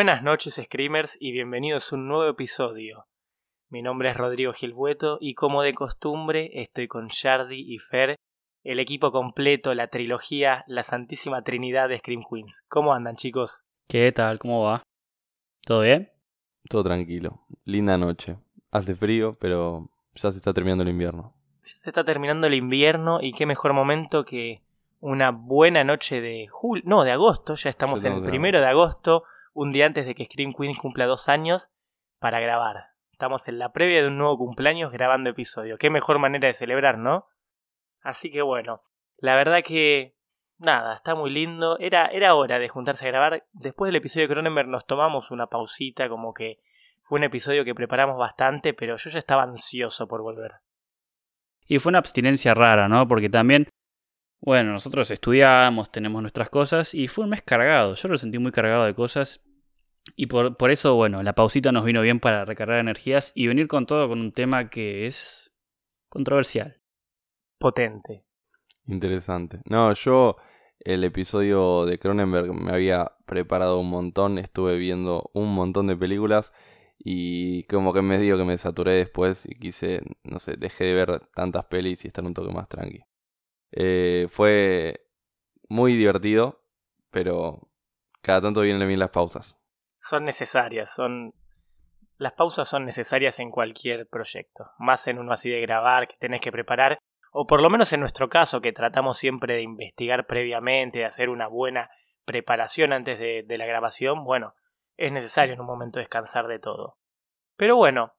Buenas noches, Screamers, y bienvenidos a un nuevo episodio. Mi nombre es Rodrigo Gilbueto y como de costumbre estoy con Shardy y Fer, el equipo completo, la trilogía, la santísima trinidad de Scream Queens. ¿Cómo andan, chicos? ¿Qué tal? ¿Cómo va? ¿Todo bien? Todo tranquilo. Linda noche. Hace frío, pero ya se está terminando el invierno. Ya se está terminando el invierno y qué mejor momento que una buena noche de julio, no, de agosto, ya estamos en el primero de agosto, un día antes de que Scream Queens cumpla dos años, para grabar. Estamos en la previa de un nuevo cumpleaños grabando episodio. Qué mejor manera de celebrar, ¿no? Así que bueno, la verdad que nada, está muy lindo. Era, era hora de juntarse a grabar. Después del episodio de Cronenberg nos tomamos una pausita, como que fue un episodio que preparamos bastante, pero yo ya estaba ansioso por volver. Y fue una abstinencia rara, ¿no? Porque también, bueno, nosotros estudiamos, tenemos nuestras cosas y fue un mes cargado. Yo lo sentí muy cargado de cosas y por, por eso, bueno, la pausita nos vino bien para recargar energías y venir con todo con un tema que es controversial. Potente. Interesante. No, yo el episodio de Cronenberg me había preparado un montón, estuve viendo un montón de películas y como que me dio que me saturé después y quise, no sé, dejé de ver tantas pelis y estar un toque más tranqui. Eh, fue muy divertido, pero cada tanto vienen bien las pausas. Son necesarias, son... Las pausas son necesarias en cualquier proyecto, más en uno así de grabar que tenés que preparar, o por lo menos en nuestro caso que tratamos siempre de investigar previamente, de hacer una buena preparación antes de, de la grabación, bueno, es necesario en un momento descansar de todo. Pero bueno,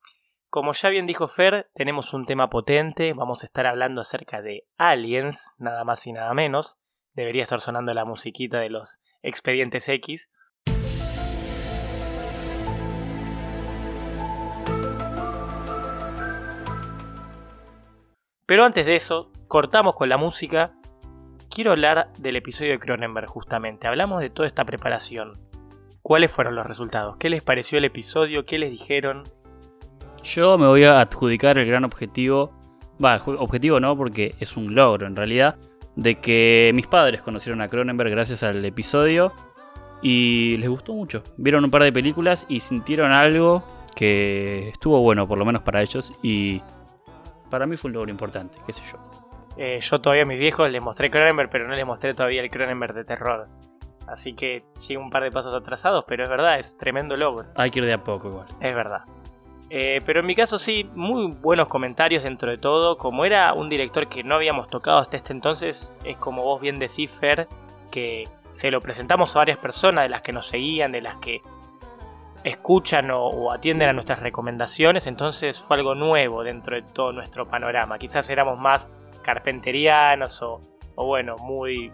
como ya bien dijo Fer, tenemos un tema potente, vamos a estar hablando acerca de aliens, nada más y nada menos. Debería estar sonando la musiquita de los expedientes X. Pero antes de eso, cortamos con la música. Quiero hablar del episodio de Cronenberg justamente. Hablamos de toda esta preparación. ¿Cuáles fueron los resultados? ¿Qué les pareció el episodio? ¿Qué les dijeron? Yo me voy a adjudicar el gran objetivo, va, objetivo no, porque es un logro en realidad, de que mis padres conocieron a Cronenberg gracias al episodio y les gustó mucho. Vieron un par de películas y sintieron algo que estuvo bueno, por lo menos para ellos, y para mí fue un logro importante, qué sé yo. Eh, yo todavía a mis viejos les mostré Cronenberg, pero no les mostré todavía el Cronenberg de terror. Así que sigo un par de pasos atrasados, pero es verdad, es tremendo logro. Hay que ir de a poco igual. Es verdad. Eh, pero en mi caso sí, muy buenos comentarios dentro de todo. Como era un director que no habíamos tocado hasta este entonces, es como vos bien decís, Fer, que se lo presentamos a varias personas de las que nos seguían, de las que escuchan o, atienden a nuestras recomendaciones. Entonces fue algo nuevo dentro de todo nuestro panorama. Quizás éramos más carpenterianos o, bueno, muy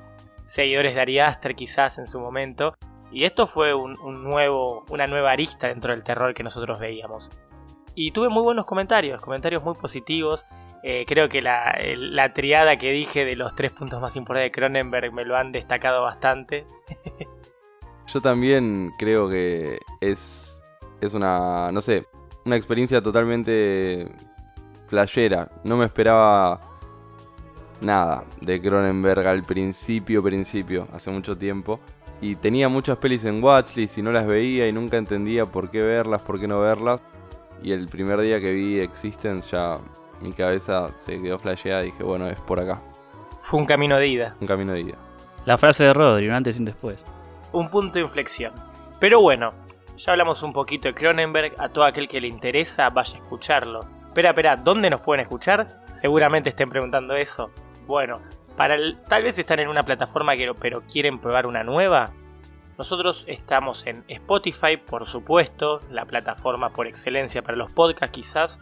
seguidores de Ari Aster quizás en su momento. Y esto fue un nuevo, una nueva arista dentro del terror que nosotros veíamos. Y tuve muy buenos comentarios, comentarios muy positivos. Eh, creo que la, la triada que dije de los tres puntos más importantes de Cronenberg me lo han destacado bastante. Yo también creo que es, es una, no sé, una experiencia totalmente flashera. No me esperaba nada de Cronenberg al principio, principio, hace mucho tiempo. Y tenía muchas pelis en Watchlist y no las veía y nunca entendía por qué verlas, por qué no verlas. Y el primer día que vi Existence ya mi cabeza se quedó flasheada y dije, bueno, es por acá, Fue un camino de ida, un camino de ida. La frase de Rodri, un antes y un después. un punto de inflexión. Pero bueno, ya hablamos un poquito de Cronenberg. A todo aquel que le interesa, vaya a escucharlo. Espera, espera, ¿dónde nos pueden escuchar? Seguramente estén preguntando eso. Bueno, para el- tal vez están en una plataforma que, pero quieren probar una nueva. Nosotros estamos en Spotify, por supuesto, la plataforma por excelencia para los podcasts quizás.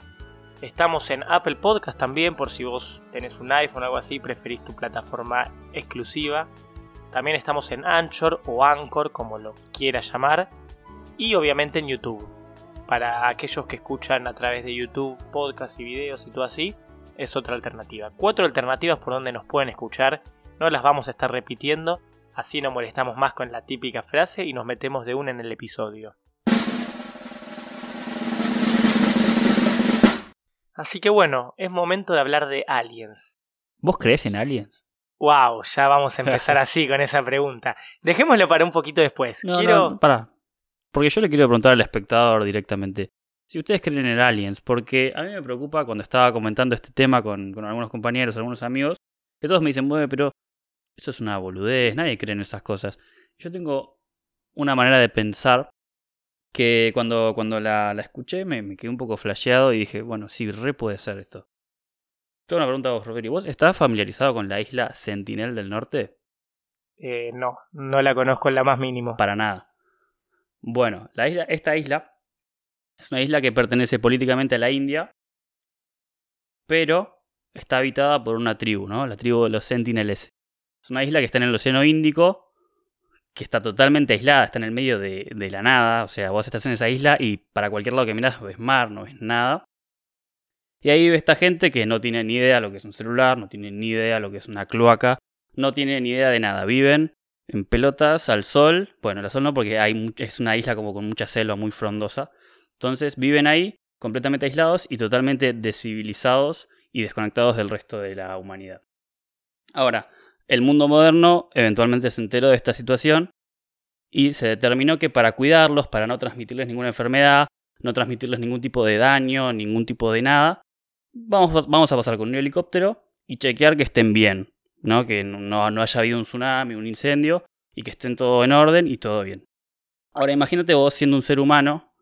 Estamos en Apple Podcast también, por si vos tenés un iPhone o algo así, preferís tu plataforma exclusiva. También estamos en Anchor o Anchor, como lo quieras llamar. Y obviamente en YouTube. Para aquellos que escuchan a través de YouTube, podcasts y videos y todo así, es otra alternativa. Cuatro alternativas por donde nos pueden escuchar. No las vamos a estar repitiendo. Así no molestamos más con la típica frase y nos metemos de una en el episodio. Así que bueno, es momento de hablar de aliens. ¿Vos crees en aliens? Wow, ya vamos a empezar así con esa pregunta. Dejémoslo para un poquito después. No, Quiero. no, pará. porque yo le quiero preguntar al espectador directamente. Si ustedes creen en aliens, porque a mí me preocupa cuando estaba comentando este tema con, con algunos compañeros, algunos amigos, que todos me dicen, bueno, pero eso es una boludez, nadie cree en esas cosas. Yo tengo una manera de pensar que cuando, cuando la, la escuché me, me, quedé un poco flasheado y dije, bueno, sí, re puede ser esto. Tengo una pregunta a vos, Rogerio. ¿Vos estás familiarizado con la isla Sentinel del Norte? Eh, no, no la conozco en la más mínimo. Para nada. Bueno, la isla, esta isla es una isla que pertenece políticamente a la India, pero está habitada por una tribu, ¿no? La tribu de los Sentineles. Es una isla que está en el Océano Índico, que está totalmente aislada, está en el medio de, la nada. O sea, vos estás en esa isla y para cualquier lado que miras ves mar, no ves nada. Y ahí vive esta gente que no tiene ni idea lo que es un celular, no tiene ni idea lo que es una cloaca, no tiene ni idea de nada. Viven en pelotas al sol. Bueno, al sol no, porque hay, es una isla como con mucha selva muy frondosa. Entonces viven ahí completamente aislados y totalmente descivilizados y desconectados del resto de la humanidad. Ahora, el mundo moderno eventualmente se enteró de esta situación y se determinó que para cuidarlos, para no transmitirles ninguna enfermedad, no transmitirles ningún tipo de daño, ningún tipo de nada, vamos, vamos a pasar con un helicóptero y chequear que estén bien, ¿no? que no, no haya habido un tsunami, un incendio y que estén todo en orden y todo bien. Ahora imagínate vos siendo un ser humano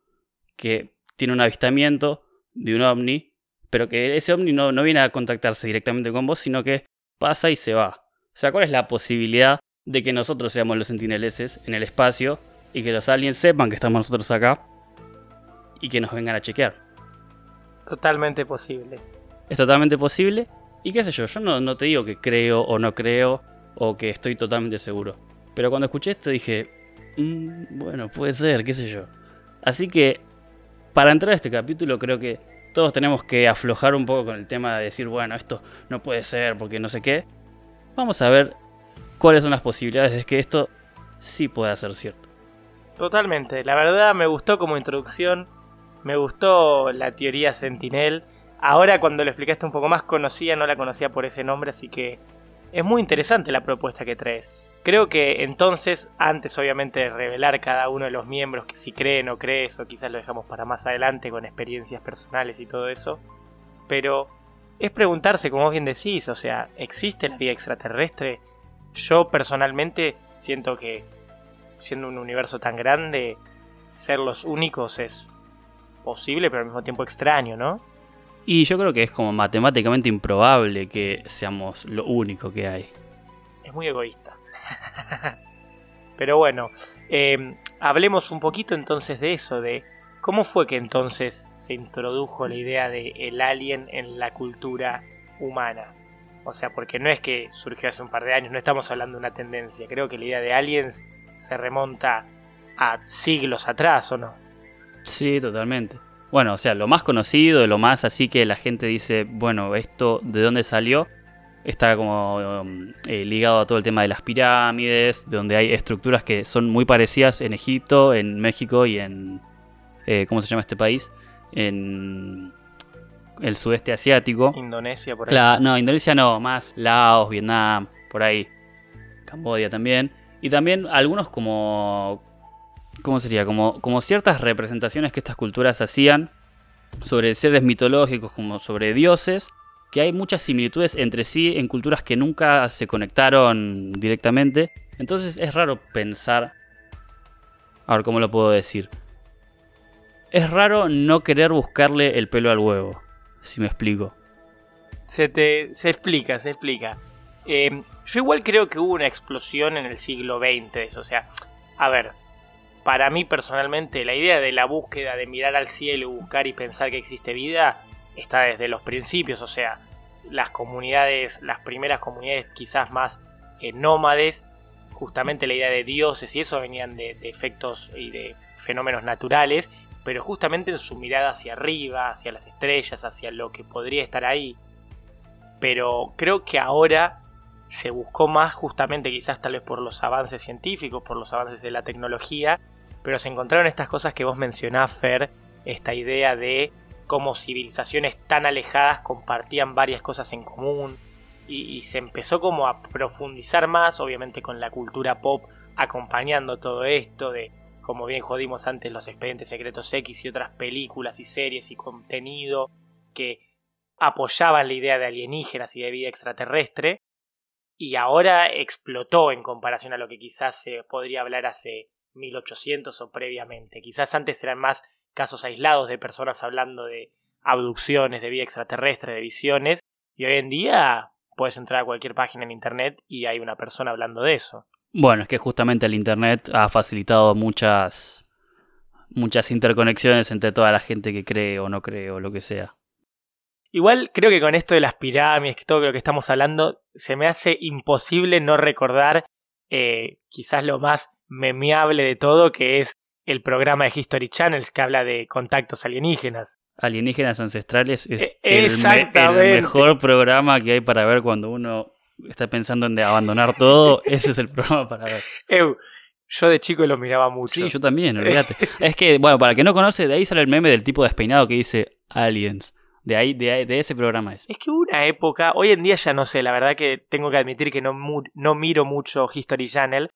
que tiene un avistamiento de un ovni, pero que ese ovni no, no viene a contactarse directamente con vos, sino que pasa y se va. O sea, ¿cuál es la posibilidad de que nosotros seamos los sentineleses en el espacio y que los aliens sepan que estamos nosotros acá y que nos vengan a chequear? Totalmente posible. Es totalmente posible. Y qué sé yo, yo no, no te digo que creo o no creo o que estoy totalmente seguro. Pero cuando escuché esto dije, mmm, bueno, puede ser, qué sé yo. Así que, para entrar a este capítulo creo que todos tenemos que aflojar un poco con el tema de decir, bueno, esto no puede ser porque no sé qué. Vamos a ver cuáles son las posibilidades de que esto sí pueda ser cierto. Totalmente, la verdad me gustó como introducción, me gustó la teoría Sentinel. Ahora cuando lo explicaste un poco más conocía, no la conocía por ese nombre, así que es muy interesante la propuesta que traes. Creo que entonces, antes obviamente de revelar cada uno de los miembros que si creen o crees, o quizás lo dejamos para más adelante con experiencias personales y todo eso, pero es preguntarse, como bien decís, o sea, ¿existe la vida extraterrestre? Yo personalmente siento que, siendo un universo tan grande, ser los únicos es posible, pero al mismo tiempo extraño, ¿no? Y yo creo que es como matemáticamente improbable que seamos lo único que hay. Es muy egoísta. pero bueno, eh, hablemos un poquito entonces de eso, de cómo fue que entonces se introdujo la idea de el alien en la cultura humana. O sea, porque no es que surgió hace un par de años, no estamos hablando de una tendencia. Creo que la idea de aliens se remonta a siglos atrás, ¿o no? Sí, totalmente. Bueno, o sea, lo más conocido, lo más así que la gente dice, bueno, esto de dónde salió, está como um, eh, ligado a todo el tema de las pirámides, donde hay estructuras que son muy parecidas en Egipto, en México y en... Eh, ¿Cómo se llama este país? En el sudeste asiático. Indonesia, por ahí. no, Indonesia no, más Laos, Vietnam, por ahí. Cambodia también. Y también algunos como ¿Cómo sería? Como, como ciertas representaciones que estas culturas hacían sobre seres mitológicos, como sobre dioses, que hay muchas similitudes entre sí en culturas que nunca se conectaron directamente. Entonces es raro pensar... A ver, ¿cómo lo puedo decir? Es raro no querer buscarle el pelo al huevo, si me explico. Se, te, se explica, se explica. Eh, yo igual creo que hubo una explosión en el siglo XX. O sea, a ver, para mí personalmente la idea de la búsqueda de mirar al cielo, buscar y pensar que existe vida está desde los principios, o sea, las comunidades, las primeras comunidades quizás más eh, nómades, justamente la idea de dioses y eso venían de, de efectos y de fenómenos naturales, pero justamente en su mirada hacia arriba, hacia las estrellas, hacia lo que podría estar ahí. Pero creo que ahora se buscó más justamente quizás tal vez por los avances científicos, por los avances de la tecnología, pero se encontraron estas cosas que vos mencionás, Fer, esta idea de cómo civilizaciones tan alejadas compartían varias cosas en común y, se empezó como a profundizar más, obviamente con la cultura pop acompañando todo esto, de como bien jodimos antes, los expedientes secretos X y otras películas y series y contenido que apoyaban la idea de alienígenas y de vida extraterrestre, y ahora explotó en comparación a lo que quizás se podría hablar hace 1800 o previamente. Quizás antes eran más casos aislados de personas hablando de abducciones, de vida extraterrestre, de visiones, y hoy en día puedes entrar a cualquier página en internet y hay una persona hablando de eso. Bueno, es que justamente el internet ha facilitado muchas muchas interconexiones entre toda la gente que cree o no cree o lo que sea. Igual creo que con esto de las pirámides, que todo lo que estamos hablando, se me hace imposible no recordar eh, quizás lo más memeable de todo, que es el programa de History Channel que habla de contactos alienígenas. Alienígenas ancestrales es E- el, me- el mejor programa que hay para ver cuando uno está pensando en de abandonar todo. Ese es el programa para ver. Yo de chico lo miraba mucho. Sí, yo también, olvídate. es que, bueno, para el que no conoce, de ahí sale el meme del tipo despeinado que dice Aliens. De ahí, de, ahí- de ese programa es. Es que hubo una época, hoy en día ya no sé, la verdad que tengo que admitir que no, mu- no miro mucho History Channel,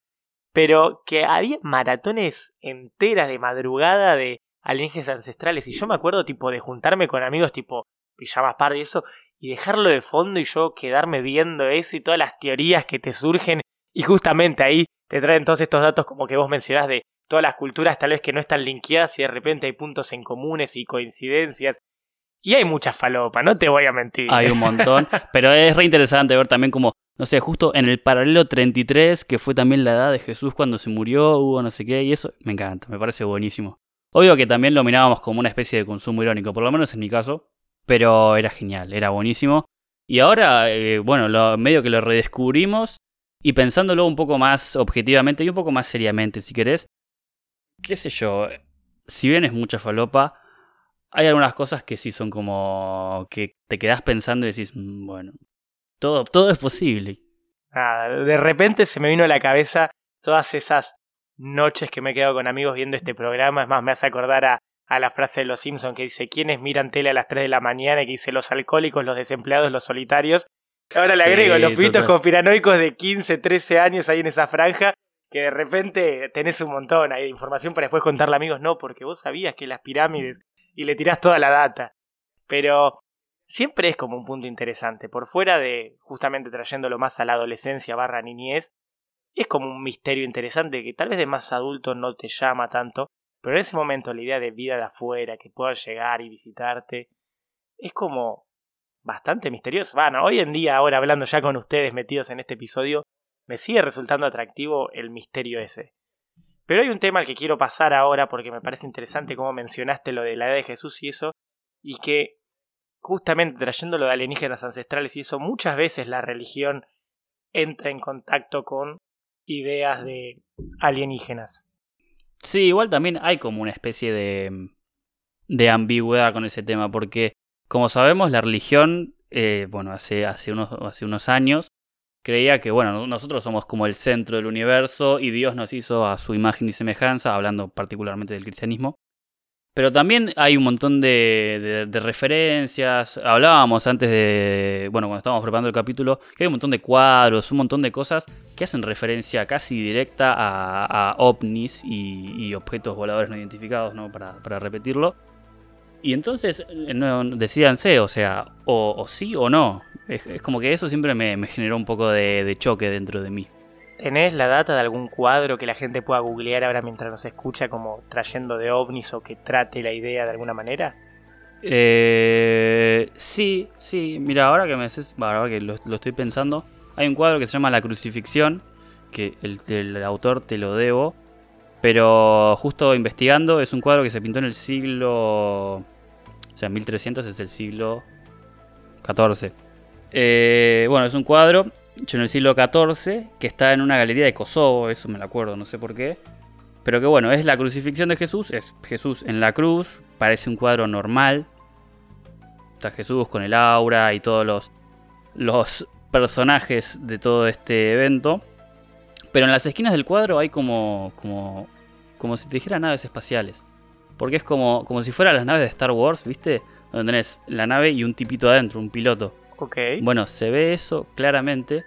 pero que había maratones enteras de madrugada de alienígenas ancestrales y yo me acuerdo tipo de juntarme con amigos tipo pijamas par y eso y dejarlo de fondo y yo quedarme viendo eso y todas las teorías que te surgen y justamente ahí te traen todos estos datos como que vos mencionás de todas las culturas tal vez que no están linkeadas y de repente hay puntos en comunes y coincidencias y hay mucha falopa, no te voy a mentir. Hay un montón. pero es re interesante ver también como, no sé, justo en el paralelo 33, que fue también la edad de Jesús cuando se murió, hubo no sé qué, y eso me encanta, me parece buenísimo. Obvio que también lo mirábamos como una especie de consumo irónico, por lo menos en mi caso, pero era genial, era buenísimo. Y ahora, eh, bueno, lo, medio que lo redescubrimos y pensándolo un poco más objetivamente y un poco más seriamente, si querés, qué sé yo, si bien es mucha falopa, hay algunas cosas que sí son como que te quedás pensando y decís, "Mm, bueno, todo, todo es posible. Nada, de repente se me vino a la cabeza todas esas noches que me he quedado con amigos viendo este programa. Es más, me hace acordar a, a la frase de los Simpsons que dice: ¿Quiénes miran tele a las 3 de la mañana? Y que dice: los alcohólicos, los desempleados, los solitarios. Ahora le Sí, agrego los pibitos conspiranoicos de 15, 13 años ahí en esa franja. Que de repente tenés un montón ahí de información para después contarle a amigos, no, porque vos sabías que las pirámides y le tirás toda la data. Pero siempre es como un punto interesante. Por fuera de justamente trayéndolo más a la adolescencia barra niñez, es como un misterio interesante que tal vez de más adulto no te llama tanto, pero en ese momento la idea de vida de afuera, que puedan llegar y visitarte, es como bastante misterioso. Bueno, hoy en día, ahora hablando ya con ustedes metidos en este episodio, me sigue resultando atractivo el misterio ese. Pero hay un tema al que quiero pasar ahora porque me parece interesante cómo mencionaste lo de la edad de Jesús y eso, y que justamente trayendo lo de alienígenas ancestrales y eso, muchas veces la religión entra en contacto con ideas de alienígenas. Sí, igual también hay como una especie de, de ambigüedad con ese tema, porque como sabemos, la religión, eh, bueno, hace, hace, unos, hace unos años, creía que, bueno, nosotros somos como el centro del universo y Dios nos hizo a su imagen y semejanza, hablando particularmente del cristianismo. Pero también hay un montón de, referencias. Hablábamos antes de. Bueno, cuando estábamos preparando el capítulo, que hay un montón de cuadros, un montón de cosas que hacen referencia casi directa a, ovnis y, objetos voladores no identificados, ¿no? Para, para repetirlo. Y entonces, eh, no, decídanse, o sea, o, sí o no. Es, como que eso siempre me, generó un poco de choque dentro de mí. ¿Tenés la data de algún cuadro que la gente pueda googlear ahora mientras nos escucha como trayendo de ovnis o que trate la idea de alguna manera? Eh, sí, sí. Mira, ahora que me haces, bueno, ahora que lo, estoy pensando, hay un cuadro que se llama La Crucifixión, que el, autor te lo debo, pero justo investigando es un cuadro que se pintó en el siglo, o sea, 1300 es el siglo XIV. Eh, bueno, es un cuadro en el siglo XIV que está en una galería de Kosovo, eso me lo acuerdo, no sé por qué. Pero que bueno, es la crucifixión de Jesús, es Jesús en la cruz, parece un cuadro normal. Está Jesús con el aura y todos los, los personajes de todo este evento. Pero en las esquinas del cuadro hay como, como, como si te dijera naves espaciales. Porque es como, como si fueran las naves de Star Wars, ¿viste? Donde tenés la nave y un tipito adentro, un piloto. Ok. Bueno, se ve eso claramente.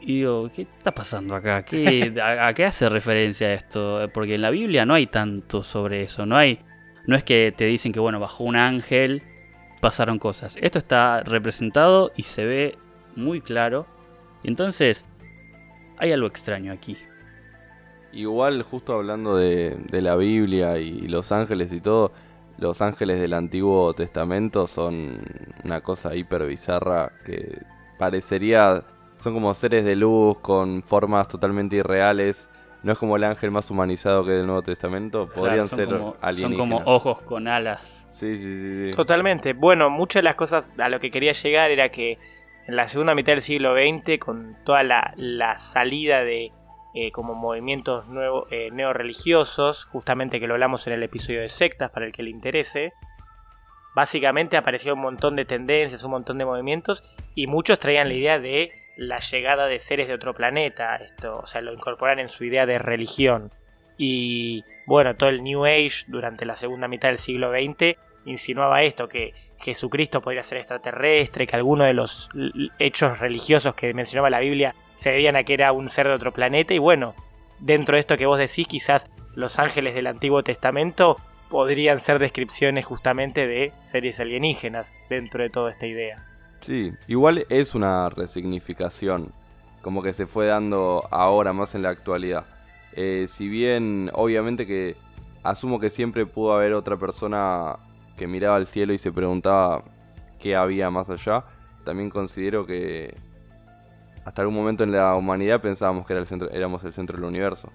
Y digo, ¿qué está pasando acá? ¿Qué, a, qué hace referencia esto? Porque en la Biblia no hay tanto sobre eso. No hay. No es que te dicen que bueno, bajó un ángel, pasaron cosas. Esto está representado y se ve muy claro. Entonces, hay algo extraño aquí. Igual, justo hablando de, de la Biblia y los ángeles y todo, los ángeles del Antiguo Testamento son una cosa hiper bizarra que parecería. Son como seres de luz con formas totalmente irreales. No es como el ángel más humanizado que del Nuevo Testamento. Podrían ser como, alienígenas. Son como ojos con alas. Sí, sí, sí, sí. Totalmente. Bueno, muchas de las cosas a lo que quería llegar era que en la segunda mitad del siglo XX, con toda la, la salida de eh, como movimientos nuevo, eh, neorreligiosos, justamente que lo hablamos en el episodio de sectas para el que le interese, básicamente apareció un montón de tendencias, un montón de movimientos y muchos traían la idea de la llegada de seres de otro planeta, esto, o sea, lo incorporan en su idea de religión. Y bueno, todo el New Age durante la segunda mitad del siglo XX insinuaba esto, que Jesucristo podría ser extraterrestre, que algunos de los hechos religiosos que mencionaba la Biblia se debían a que era un ser de otro planeta y bueno, dentro de esto que vos decís, quizás los ángeles del Antiguo Testamento podrían ser descripciones justamente de series alienígenas dentro de toda esta idea. Sí, igual es una resignificación, como que se fue dando ahora más en la actualidad. Eh, si bien obviamente que asumo que siempre pudo haber otra persona que miraba al cielo y se preguntaba qué había más allá, también considero que hasta algún momento en la humanidad pensábamos que era el centro, éramos el centro del universo.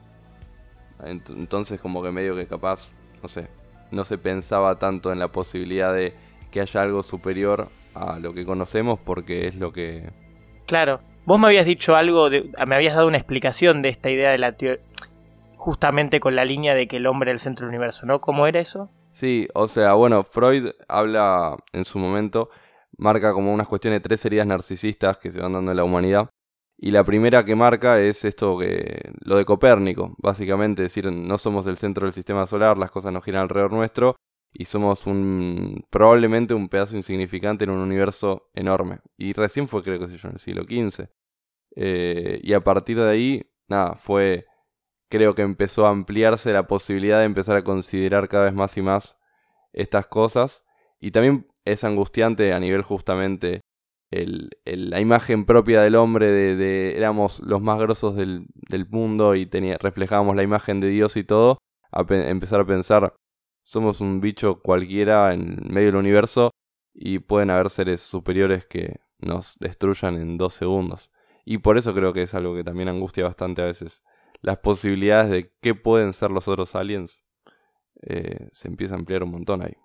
Entonces como que medio que capaz, no sé, no se pensaba tanto en la posibilidad de que haya algo superior a lo que conocemos porque es lo que... Claro, vos me habías dicho algo, de, me habías dado una explicación de esta idea de la teoría, justamente con la línea de que el hombre es el centro del universo, ¿no? ¿Cómo era eso? Sí, o sea, bueno, Freud habla en su momento, marca como unas cuestiones de tres heridas narcisistas que se van dando en la humanidad. Y la primera que marca es esto que lo de Copérnico, básicamente decir, no somos el centro del sistema solar, las cosas no giran alrededor nuestro y somos un probablemente un pedazo insignificante en un universo enorme. Y recién fue creo que sé yo en el siglo XV. Eh, y a partir de ahí, nada, fue creo que empezó a ampliarse la posibilidad de empezar a considerar cada vez más y más estas cosas. Y también es angustiante a nivel justamente la imagen propia del hombre de, éramos los más grosos del, mundo y tenía, reflejábamos la imagen de Dios y todo, empezar a pensar, somos un bicho cualquiera en medio del universo y pueden haber seres superiores que nos destruyan en dos segundos. Y por eso creo que es algo que también angustia bastante a veces. Las posibilidades de qué pueden ser los otros aliens eh, se empieza a ampliar un montón ahí.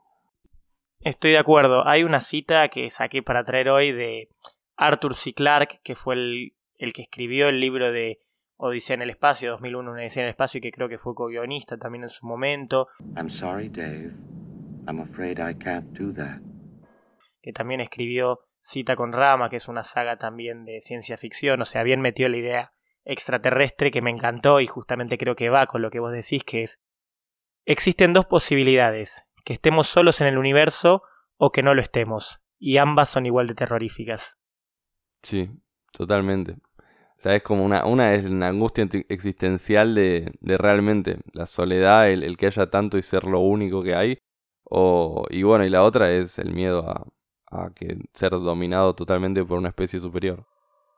Estoy de acuerdo. Hay una cita que saqué para traer hoy de Arthur C. Clarke, que fue el, el que escribió el libro de Odisea en el Espacio, 2001, una Odisea en el Espacio, y que creo que fue co-guionista también en su momento. I'm sorry, Dave. I'm afraid I can't do that. Que también escribió Cita con Rama, que es una saga también de ciencia ficción. O sea, bien metió la idea extraterrestre que me encantó y justamente creo que va con lo que vos decís, que es... Existen dos posibilidades que estemos solos en el universo o que no lo estemos. Y ambas son igual de terroríficas. Sí, totalmente. O sea, es como una, una es una angustia existencial de, de realmente la soledad, el, que haya tanto y ser lo único que hay. O, y bueno, y la otra es el miedo a, a que ser dominado totalmente por una especie superior.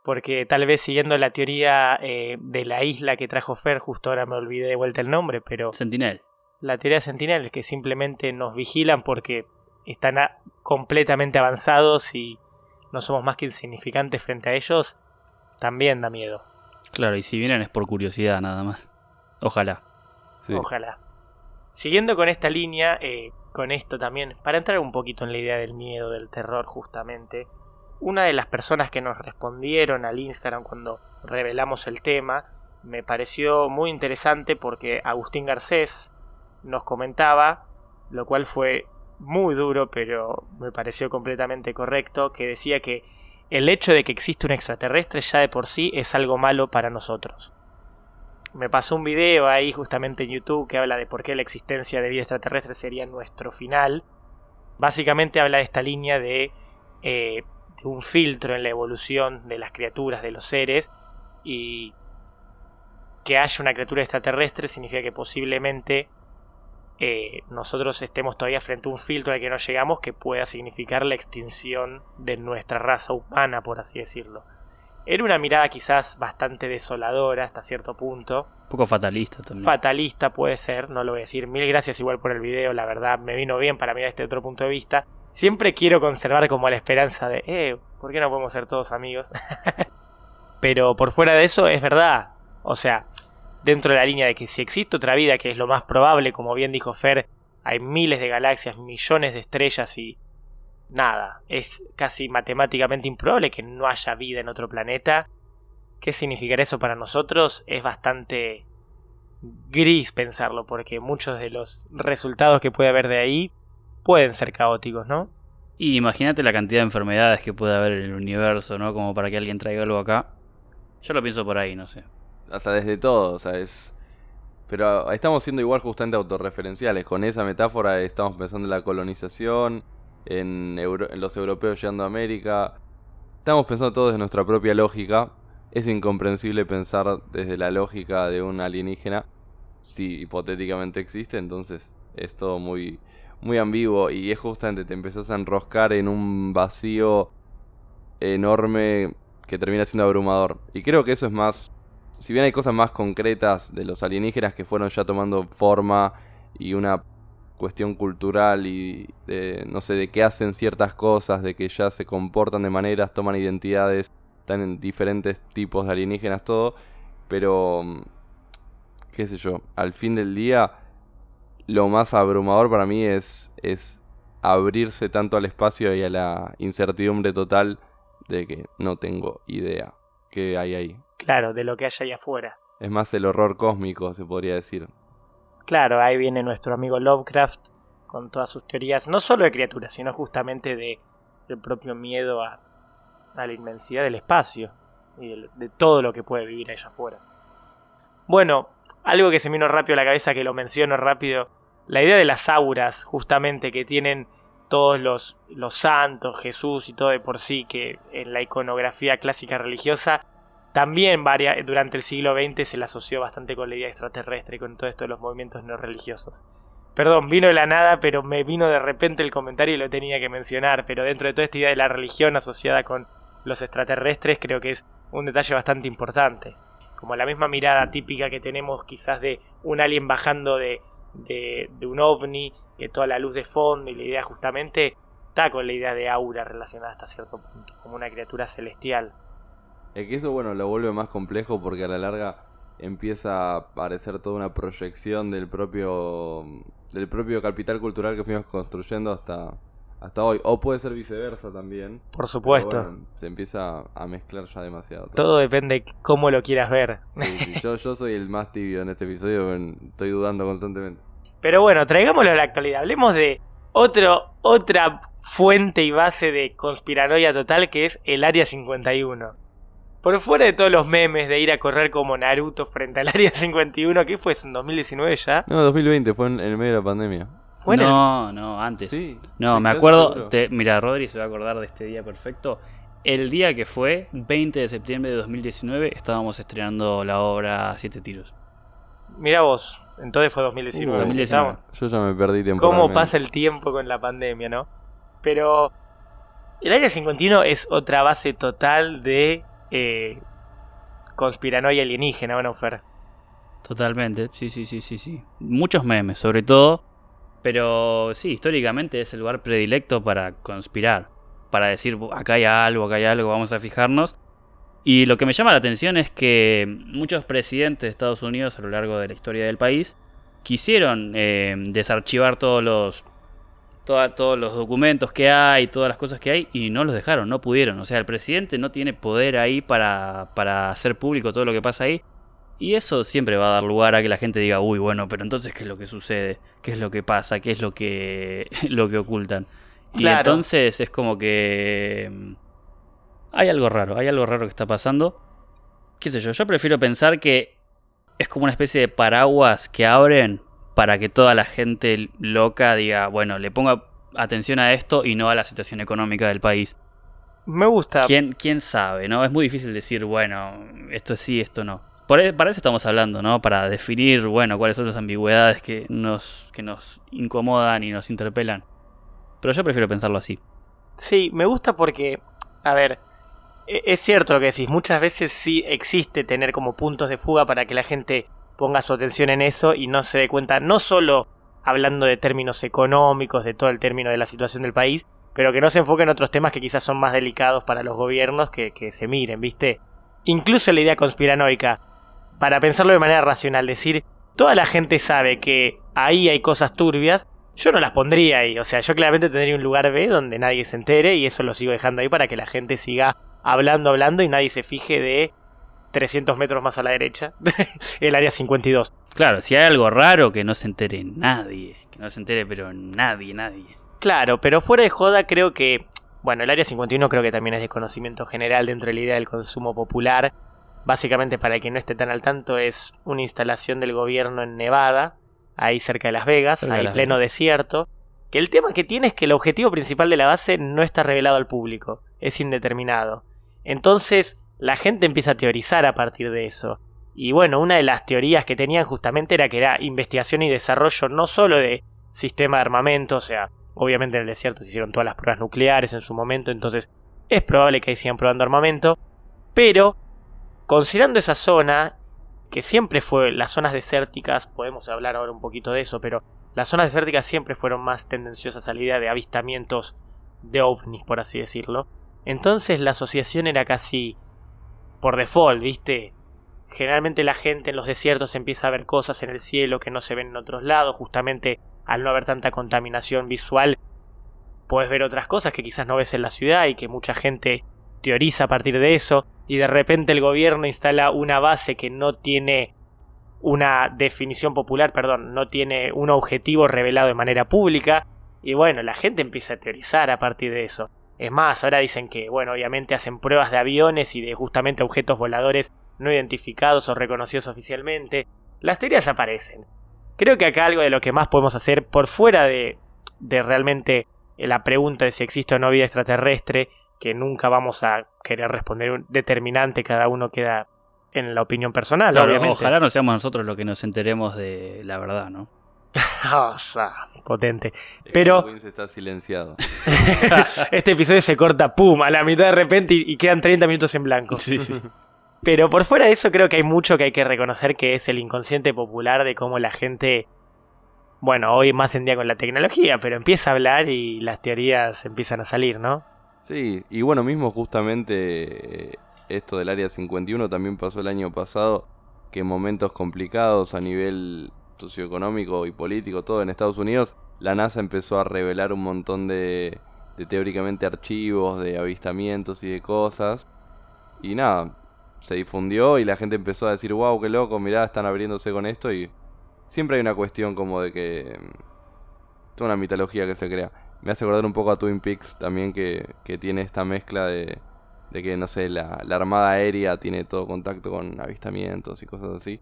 Porque tal vez siguiendo la teoría eh, de la isla que trajo Fer, justo ahora me olvidé de vuelta el nombre, pero... Sentinel la teoría de Sentinel, que simplemente nos vigilan porque están completamente avanzados y no somos más que insignificantes frente a ellos, también da miedo. Claro, y si vienen es por curiosidad nada más. Ojalá. Ojalá. Siguiendo con esta línea, eh, con esto también, para entrar un poquito en la idea del miedo, del terror justamente, una de las personas que nos respondieron al Instagram cuando revelamos el tema, me pareció muy interesante porque Agustín Garcés, nos comentaba, lo cual fue muy duro, pero me pareció completamente correcto, que decía que el hecho de que existe un extraterrestre ya de por sí es algo malo para nosotros. Me pasó un video ahí justamente en YouTube que habla de por qué la existencia de vida extraterrestre sería nuestro final. Básicamente habla de esta línea de, eh, de un filtro en la evolución de las criaturas, de los seres, y que haya una criatura extraterrestre significa que posiblemente eh, nosotros estemos todavía frente a un filtro al que no llegamos que pueda significar la extinción de nuestra raza humana, por así decirlo. Era una mirada quizás bastante desoladora hasta cierto punto. Un poco fatalista también. Fatalista puede ser, no lo voy a decir. Mil gracias igual por el video, la verdad me vino bien para mirar este otro punto de vista. Siempre quiero conservar como la esperanza de, eh, ¿por qué no podemos ser todos amigos? Pero por fuera de eso es verdad. O sea, dentro de la línea de que si existe otra vida, que es lo más probable, como bien dijo Fer, hay miles de galaxias, millones de estrellas y nada, es casi matemáticamente improbable que no haya vida en otro planeta. ¿Qué significará eso para nosotros? Es bastante gris pensarlo, porque muchos de los resultados que puede haber de ahí pueden ser caóticos, ¿no? Y imagínate la cantidad de enfermedades que puede haber en el universo, ¿no? Como para que alguien traiga algo acá. Yo lo pienso por ahí, no sé. Hasta desde todo, o sea, es... Pero estamos siendo igual justamente autorreferenciales. Con esa metáfora estamos pensando en la colonización, en, euro- en los europeos llegando a América. Estamos pensando todo desde nuestra propia lógica. Es incomprensible pensar desde la lógica de un alienígena. Si hipotéticamente existe, entonces es todo muy, muy ambiguo. Y es justamente te empezás a enroscar en un vacío enorme que termina siendo abrumador. Y creo que eso es más. Si bien hay cosas más concretas de los alienígenas que fueron ya tomando forma y una cuestión cultural y de, no sé, de que hacen ciertas cosas, de que ya se comportan de maneras, toman identidades, están en diferentes tipos de alienígenas, todo, pero, mm, qué sé yo, al fin del día, lo más abrumador para mí es, es abrirse tanto al espacio y a la incertidumbre total de que no tengo idea qué hay ahí. Claro, de lo que hay ahí afuera. Es más el horror cósmico, se podría decir. Claro, ahí viene nuestro amigo Lovecraft con todas sus teorías, no solo de criaturas, sino justamente de el propio miedo a, a la inmensidad del espacio y de, de todo lo que puede vivir allá afuera. Bueno, algo que se me vino rápido a la cabeza que lo menciono rápido, la idea de las auras, justamente que tienen todos los, los santos, Jesús y todo de por sí, que en la iconografía clásica religiosa también varia, durante el siglo XX se la asoció bastante con la idea extraterrestre con todo esto de los movimientos no religiosos. Perdón, vino de la nada, pero me vino de repente el comentario y lo tenía que mencionar. Pero dentro de toda esta idea de la religión asociada con los extraterrestres, creo que es un detalle bastante importante. Como la misma mirada típica que tenemos quizás de un alien bajando de, de, de un ovni, que toda la luz de fondo y la idea justamente está con la idea de aura relacionada hasta cierto punto, como una criatura celestial. Es que eso, bueno, lo vuelve más complejo porque a la larga empieza a parecer toda una proyección del propio del propio capital cultural que fuimos construyendo hasta hasta hoy o puede ser viceversa también Por supuesto. bueno, se empieza a mezclar ya demasiado Todo depende cómo lo quieras ver. Sí, sí, Yo, yo soy el más tibio en este episodio estoy dudando constantemente Pero bueno, traigámoslo a la actualidad. Hablemos de otro, otra fuente y base de conspiranoia total que es el Área 51. Por fuera de todos los memes de ir a correr como Naruto frente al Área 51, ¿qué fue eso? ¿En 2019 ya? no 2020 fue en, el medio de la pandemia Fue en el- no, no, antes. sí No, me acuerdo. te- mira, Rodri se va a acordar de este día perfecto. El día que fue, 20 de septiembre de 2019, estábamos estrenando la obra Siete Tiros. Mirá vos, entonces fue 2019. Uh, sí, 2019. estamos- yo ya me perdí tiempo ¿Cómo pasa el tiempo con la pandemia, no? Pero el Área 51 es otra base total de eh, conspiranoia alienígena, bueno, Fer. Totalmente, sí, sí, sí, sí, sí. Muchos memes, sobre todo. Pero sí, históricamente es el lugar predilecto para conspirar. Para decir, acá hay algo, acá hay algo, vamos a fijarnos. Y lo que me llama la atención es que muchos presidentes de Estados Unidos a lo largo de la historia del país quisieron eh, desarchivar todos los, toda- todos los documentos que hay, todas las cosas que hay, y no los dejaron, no pudieron. O sea, el presidente no tiene poder ahí para, para hacer público todo lo que pasa ahí. Y eso siempre va a dar lugar a que la gente diga, uy, bueno, pero entonces, ¿qué es lo que sucede? ¿Qué es lo que pasa? ¿Qué es lo que, lo que ocultan? Y Claro. entonces es como que... Hay algo raro, hay algo raro que está pasando. ¿Qué sé yo? Yo prefiero pensar que es como una especie de paraguas que abren para que toda la gente loca diga, bueno, le ponga atención a esto y no a la situación económica del país. Me gusta. ¿Quién, ¿Quién sabe, no? Es muy difícil decir, bueno, esto sí, esto no. Por e- para eso estamos hablando, ¿no? Para definir, bueno, cuáles son las ambigüedades que nos, que nos incomodan y nos interpelan. Pero yo prefiero pensarlo así. Sí, me gusta porque, a ver, e- es cierto lo que decís, muchas veces sí existe tener como puntos de fuga para que la gente ponga su atención en eso y no se dé cuenta, no solo hablando de términos económicos, de todo el término de la situación del país, pero que no se enfoque en otros temas que quizás son más delicados para los gobiernos que, que se miren, ¿viste? Incluso la idea conspiranoica, para pensarlo de manera racional, decir, toda la gente sabe que ahí hay cosas turbias, yo no las pondría ahí. O sea, yo claramente tendría un lugar B donde nadie se entere y eso lo sigo dejando ahí para que la gente siga hablando, hablando y nadie se fije de 300 metros más a la derecha, el área 52. Claro, si hay algo raro que no se entere nadie. Que no se entere, pero nadie, nadie. Claro, pero fuera de joda creo que, bueno, el área 51 creo que también es de conocimiento general dentro de la idea del consumo popular. Básicamente, para el que no esté tan al tanto, es una instalación del gobierno en Nevada, ahí cerca de Las Vegas, Cerca ahí Las pleno desierto. Que el tema que tiene es que el objetivo principal de la base no está revelado al público, es indeterminado. Entonces, la gente empieza a teorizar a partir de eso. Y bueno, una de las teorías que tenían justamente era que era investigación y desarrollo no solo de sistema de armamento, o sea, obviamente en el desierto se hicieron todas las pruebas nucleares en su momento, entonces es probable que ahí sigan probando armamento, pero considerando esa zona, que siempre fue las zonas desérticas, podemos hablar ahora un poquito de eso, pero las zonas desérticas siempre fueron más tendenciosas a la idea de avistamientos de ovnis, por así decirlo. Entonces la asociación era casi por default, ¿viste? Generalmente la gente en los desiertos empieza a ver cosas en el cielo que no se ven en otros lados, justamente al no haber tanta contaminación visual, puedes ver otras cosas que quizás no ves en la ciudad y que mucha gente teoriza a partir de eso, y de repente el gobierno instala una base que no tiene una definición popular, perdón, no tiene un objetivo revelado de manera pública, y bueno, la gente empieza a teorizar a partir de eso. Es más, ahora dicen que, bueno, obviamente hacen pruebas de aviones y de justamente objetos voladores no identificados o reconocidos oficialmente. Las teorías aparecen. Creo que acá algo de lo que más podemos hacer, por fuera de, de realmente la pregunta de si existe o no vida extraterrestre, que nunca vamos a querer responder un determinante, cada uno queda en la opinión personal, Claro, obviamente. ojalá no seamos nosotros los que nos enteremos de la verdad, ¿no? O sea, potente. Es Pero- está silenciado. este episodio se corta, pum, a la mitad de repente y, y quedan 30 minutos en blanco. Sí, sí. Pero por fuera de eso creo que hay mucho que hay que reconocer que es el inconsciente popular de cómo la gente, bueno, hoy más en día con la tecnología, pero empieza a hablar y las teorías empiezan a salir, ¿no? Sí, y bueno, mismo justamente eh, esto del Área 51 también pasó el año pasado, que en momentos complicados a nivel socioeconómico y político, todo en Estados Unidos, la NASA empezó a revelar un montón de, de teóricamente archivos, de avistamientos y de cosas. Y nada, se difundió y la gente empezó a decir, wow, qué loco, mirá, están abriéndose con esto y siempre hay una cuestión como de que... mm, Toda una mitología que se crea. Me hace acordar un poco a Twin Peaks también que, que tiene esta mezcla de, de que, no sé, la, la Armada Aérea tiene todo contacto con avistamientos y cosas así.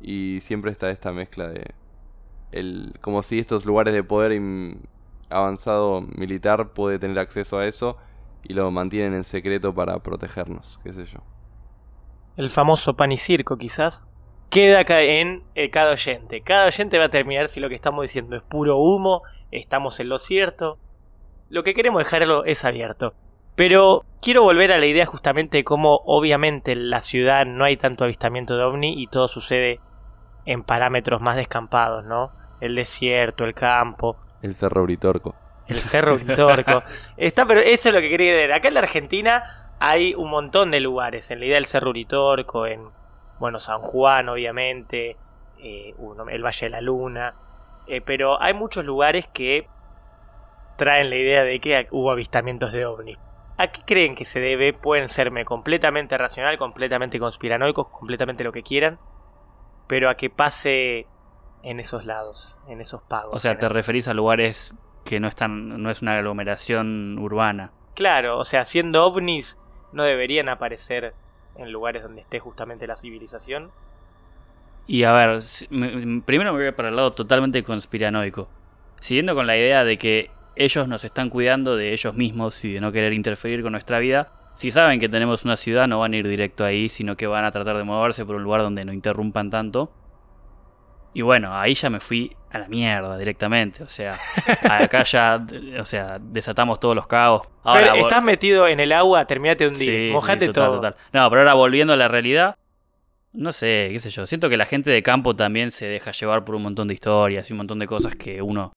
Y siempre está esta mezcla de... El, como si estos lugares de poder avanzado militar puede tener acceso a eso y lo mantienen en secreto para protegernos, qué sé yo. El famoso pan y circo, quizás. Queda en eh, cada oyente. Cada oyente va a terminar si lo que estamos diciendo es puro humo, estamos en lo cierto. Lo que queremos dejarlo es abierto. Pero quiero volver a la idea justamente de cómo obviamente en la ciudad no hay tanto avistamiento de ovni y todo sucede en parámetros más descampados, ¿no? El desierto, el campo, El Cerro Britorco. el Cerro Uritorco. Está, pero eso es lo que quería ver. Acá en la Argentina hay un montón de lugares. En la idea del Cerro Uritorco, en bueno, San Juan, obviamente, eh, uno- el Valle de la Luna. eh, pero hay muchos lugares que traen la idea de que hubo avistamientos de ovnis. ¿A qué creen que se debe? Pueden serme completamente racional, completamente conspiranoicos, completamente lo que quieran. Pero a que pase en esos lados, en esos pagos. O sea, te referís a lugares que no están, no es una aglomeración urbana. Claro, o sea, siendo ovnis no deberían aparecer en lugares donde esté justamente la civilización. Y a ver, primero me voy para el lado totalmente conspiranoico. Siguiendo con la idea de que ellos nos están cuidando de ellos mismos y de no querer interferir con nuestra vida. Si saben que tenemos una ciudad, no van a ir directo ahí, sino que van a tratar de moverse por un lugar donde no interrumpan tanto. Y bueno, ahí ya me fui a la mierda directamente. O sea, acá ya, o sea, desatamos todos los cabos. Fer, vol- estás metido en el agua, terminate de hundir. Sí, sí, Mojate total, todo. total. No, pero ahora volviendo a la realidad, no sé, qué sé yo. Siento que la gente de campo también se deja llevar por un montón de historias y un montón de cosas que uno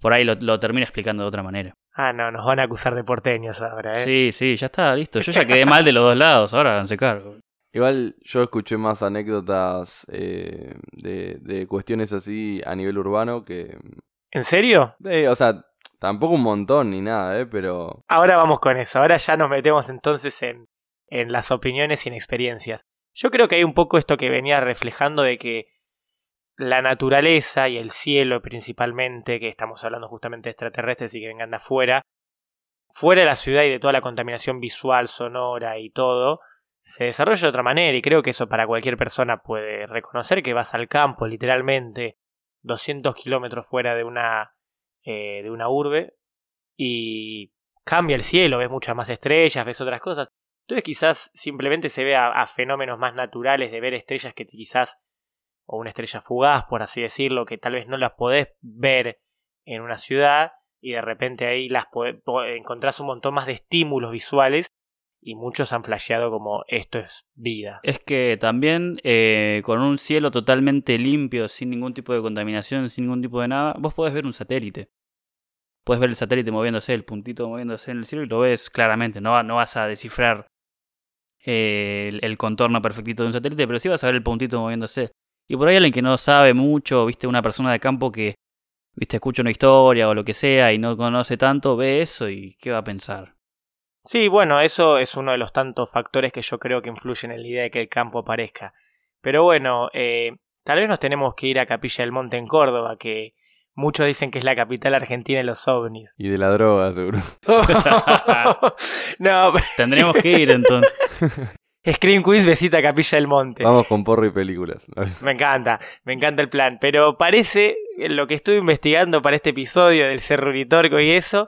por ahí lo, lo termina explicando de otra manera. Ah, no, nos van a acusar de porteños ahora, ¿eh? Sí, sí, ya está, listo. Yo ya quedé mal de los dos lados, ahora háganse cargo. Igual yo escuché más anécdotas eh, de, de cuestiones así a nivel urbano que... ¿En serio? eh, o sea, tampoco un montón ni nada, ¿eh? Pero... Ahora vamos con eso. Ahora ya nos metemos entonces en, en las opiniones y en experiencias. Yo creo que hay un poco esto que venía reflejando de que la naturaleza y el cielo principalmente, que estamos hablando justamente de extraterrestres y que vengan de afuera, fuera de la ciudad y de toda la contaminación visual, sonora y todo, se desarrolla de otra manera y creo que eso para cualquier persona puede reconocer que vas al campo literalmente 200 kilómetros fuera de una, eh, de una urbe y cambia el cielo, ves muchas más estrellas, ves otras cosas. Entonces quizás simplemente se ve a, a fenómenos más naturales de ver estrellas que quizás, o una estrella fugaz, por así decirlo, que tal vez no las podés ver en una ciudad y de repente ahí las podés- encontrás un montón más de estímulos visuales y muchos han flasheado como esto es vida. Es que también eh, con un cielo totalmente limpio, sin ningún tipo de contaminación, sin ningún tipo de nada, vos podés ver un satélite. Puedes ver el satélite moviéndose, el puntito moviéndose en el cielo y lo ves claramente. No, va- no vas a descifrar eh, el contorno perfectito de un satélite, pero sí vas a ver el puntito moviéndose. Y por ahí alguien que no sabe mucho, viste, una persona de campo que, viste, escucha una historia o lo que sea y no conoce tanto, ve eso y ¿qué va a pensar? Sí, bueno, eso es uno de los tantos factores que yo creo que influyen en la idea de que el campo aparezca. Pero bueno, eh, tal vez nos tenemos que ir a Capilla del Monte en Córdoba, que muchos dicen que es la capital argentina de los ovnis. Y de la droga, seguro. no, Tendremos que ir entonces. Scream Quiz visita Capilla del Monte. Vamos con porro y películas. Me encanta, me encanta el plan. Pero parece, lo que estuve investigando para este episodio del Cerro Uritorco y eso,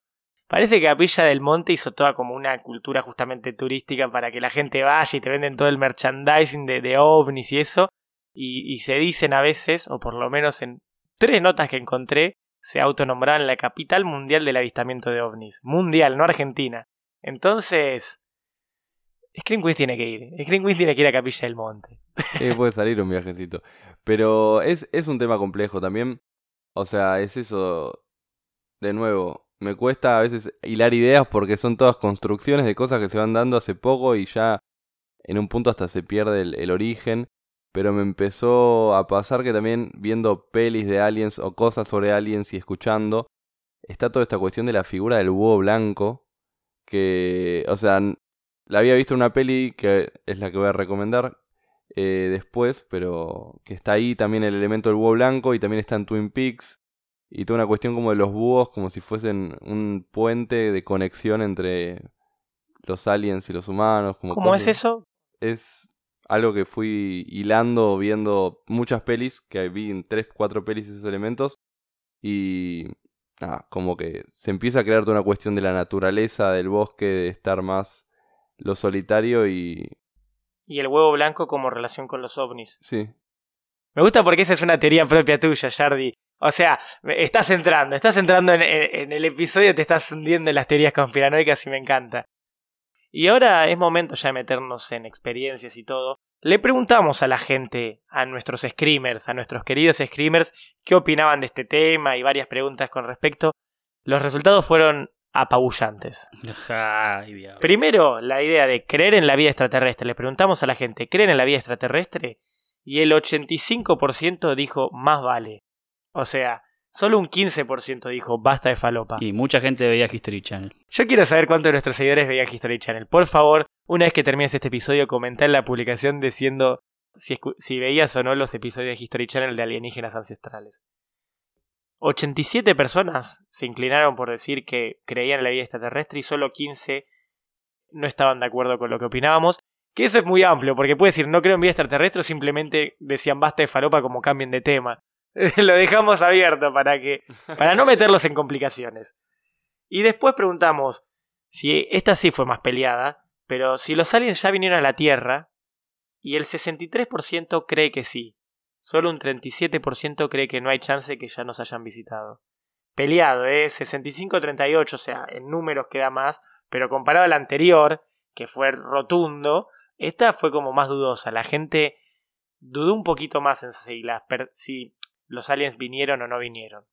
parece que Capilla del Monte hizo toda como una cultura justamente turística para que la gente vaya y te venden todo el merchandising de, de ovnis y eso. Y, y se dicen a veces, o por lo menos en tres notas que encontré, se autonombraban la capital mundial del avistamiento de ovnis. Mundial, no Argentina. Entonces, Scream Quiz tiene que ir. Scream Quiz tiene que ir a Capilla del Monte. Eh, puede salir un viajecito. Pero es, es un tema complejo también. O sea, es eso. De nuevo, me cuesta a veces hilar ideas porque son todas construcciones de cosas que se van dando hace poco y ya en un punto hasta se pierde el, el origen. Pero me empezó a pasar que también viendo pelis de aliens o cosas sobre aliens y escuchando, está toda esta cuestión de la figura del búho blanco. Que, o sea, la había visto en una peli que es la que voy a recomendar, eh, después, pero que está ahí también el elemento del búho blanco y también está en Twin Peaks. Y toda una cuestión como de los búhos, como si fuesen un puente de conexión entre los aliens y los humanos. Como ¿Cómo es eso? Es algo que fui hilando, viendo muchas pelis, que vi en 3, 4 pelis esos elementos. Y nada, como que se empieza a crear toda una cuestión de la naturaleza, del bosque, de estar más lo solitario y... Y el huevo blanco como relación con los ovnis. Sí, Me gusta porque esa es una teoría propia tuya, Jardi. O sea, estás entrando, estás entrando en, en- en el episodio, te estás hundiendo en las teorías conspiranoicas y me encanta. Y ahora es momento ya de meternos en experiencias y todo. Le preguntamos a la gente, a nuestros screamers, a nuestros queridos screamers, qué opinaban de este tema y varias preguntas con respecto. Los resultados fueron apabullantes. Ay. Primero, la idea de creer en la vida extraterrestre. Le preguntamos a la gente, ¿creen en la vida extraterrestre? Y el 85% dijo, más vale. O sea, solo un 15% dijo, basta de falopa. Y mucha gente veía History Channel. Yo quiero saber cuántos de nuestros seguidores veían History Channel. Por favor, una vez que termines este episodio, comenta en la publicación diciendo si, si veías o no los episodios de History Channel de alienígenas ancestrales. 87 personas se inclinaron por decir que creían en la vida extraterrestre y solo 15 no estaban de acuerdo con lo que opinábamos. Que eso es muy amplio, porque puede decir no creo en vida extraterrestre o simplemente decían basta de falopa como cambien de tema. lo dejamos abierto para que. para no meterlos en complicaciones. Y después preguntamos si esta sí fue más peleada, pero si los aliens ya vinieron a la Tierra, y el 63% cree que sí. Solo un 37% cree que no hay chance que ya nos hayan visitado. Peleado, ¿eh? 65-38, o sea, en números queda más, pero comparado al anterior, que fue rotundo, esta fue como más dudosa. La gente dudó un poquito más en si, si los aliens vinieron o no vinieron.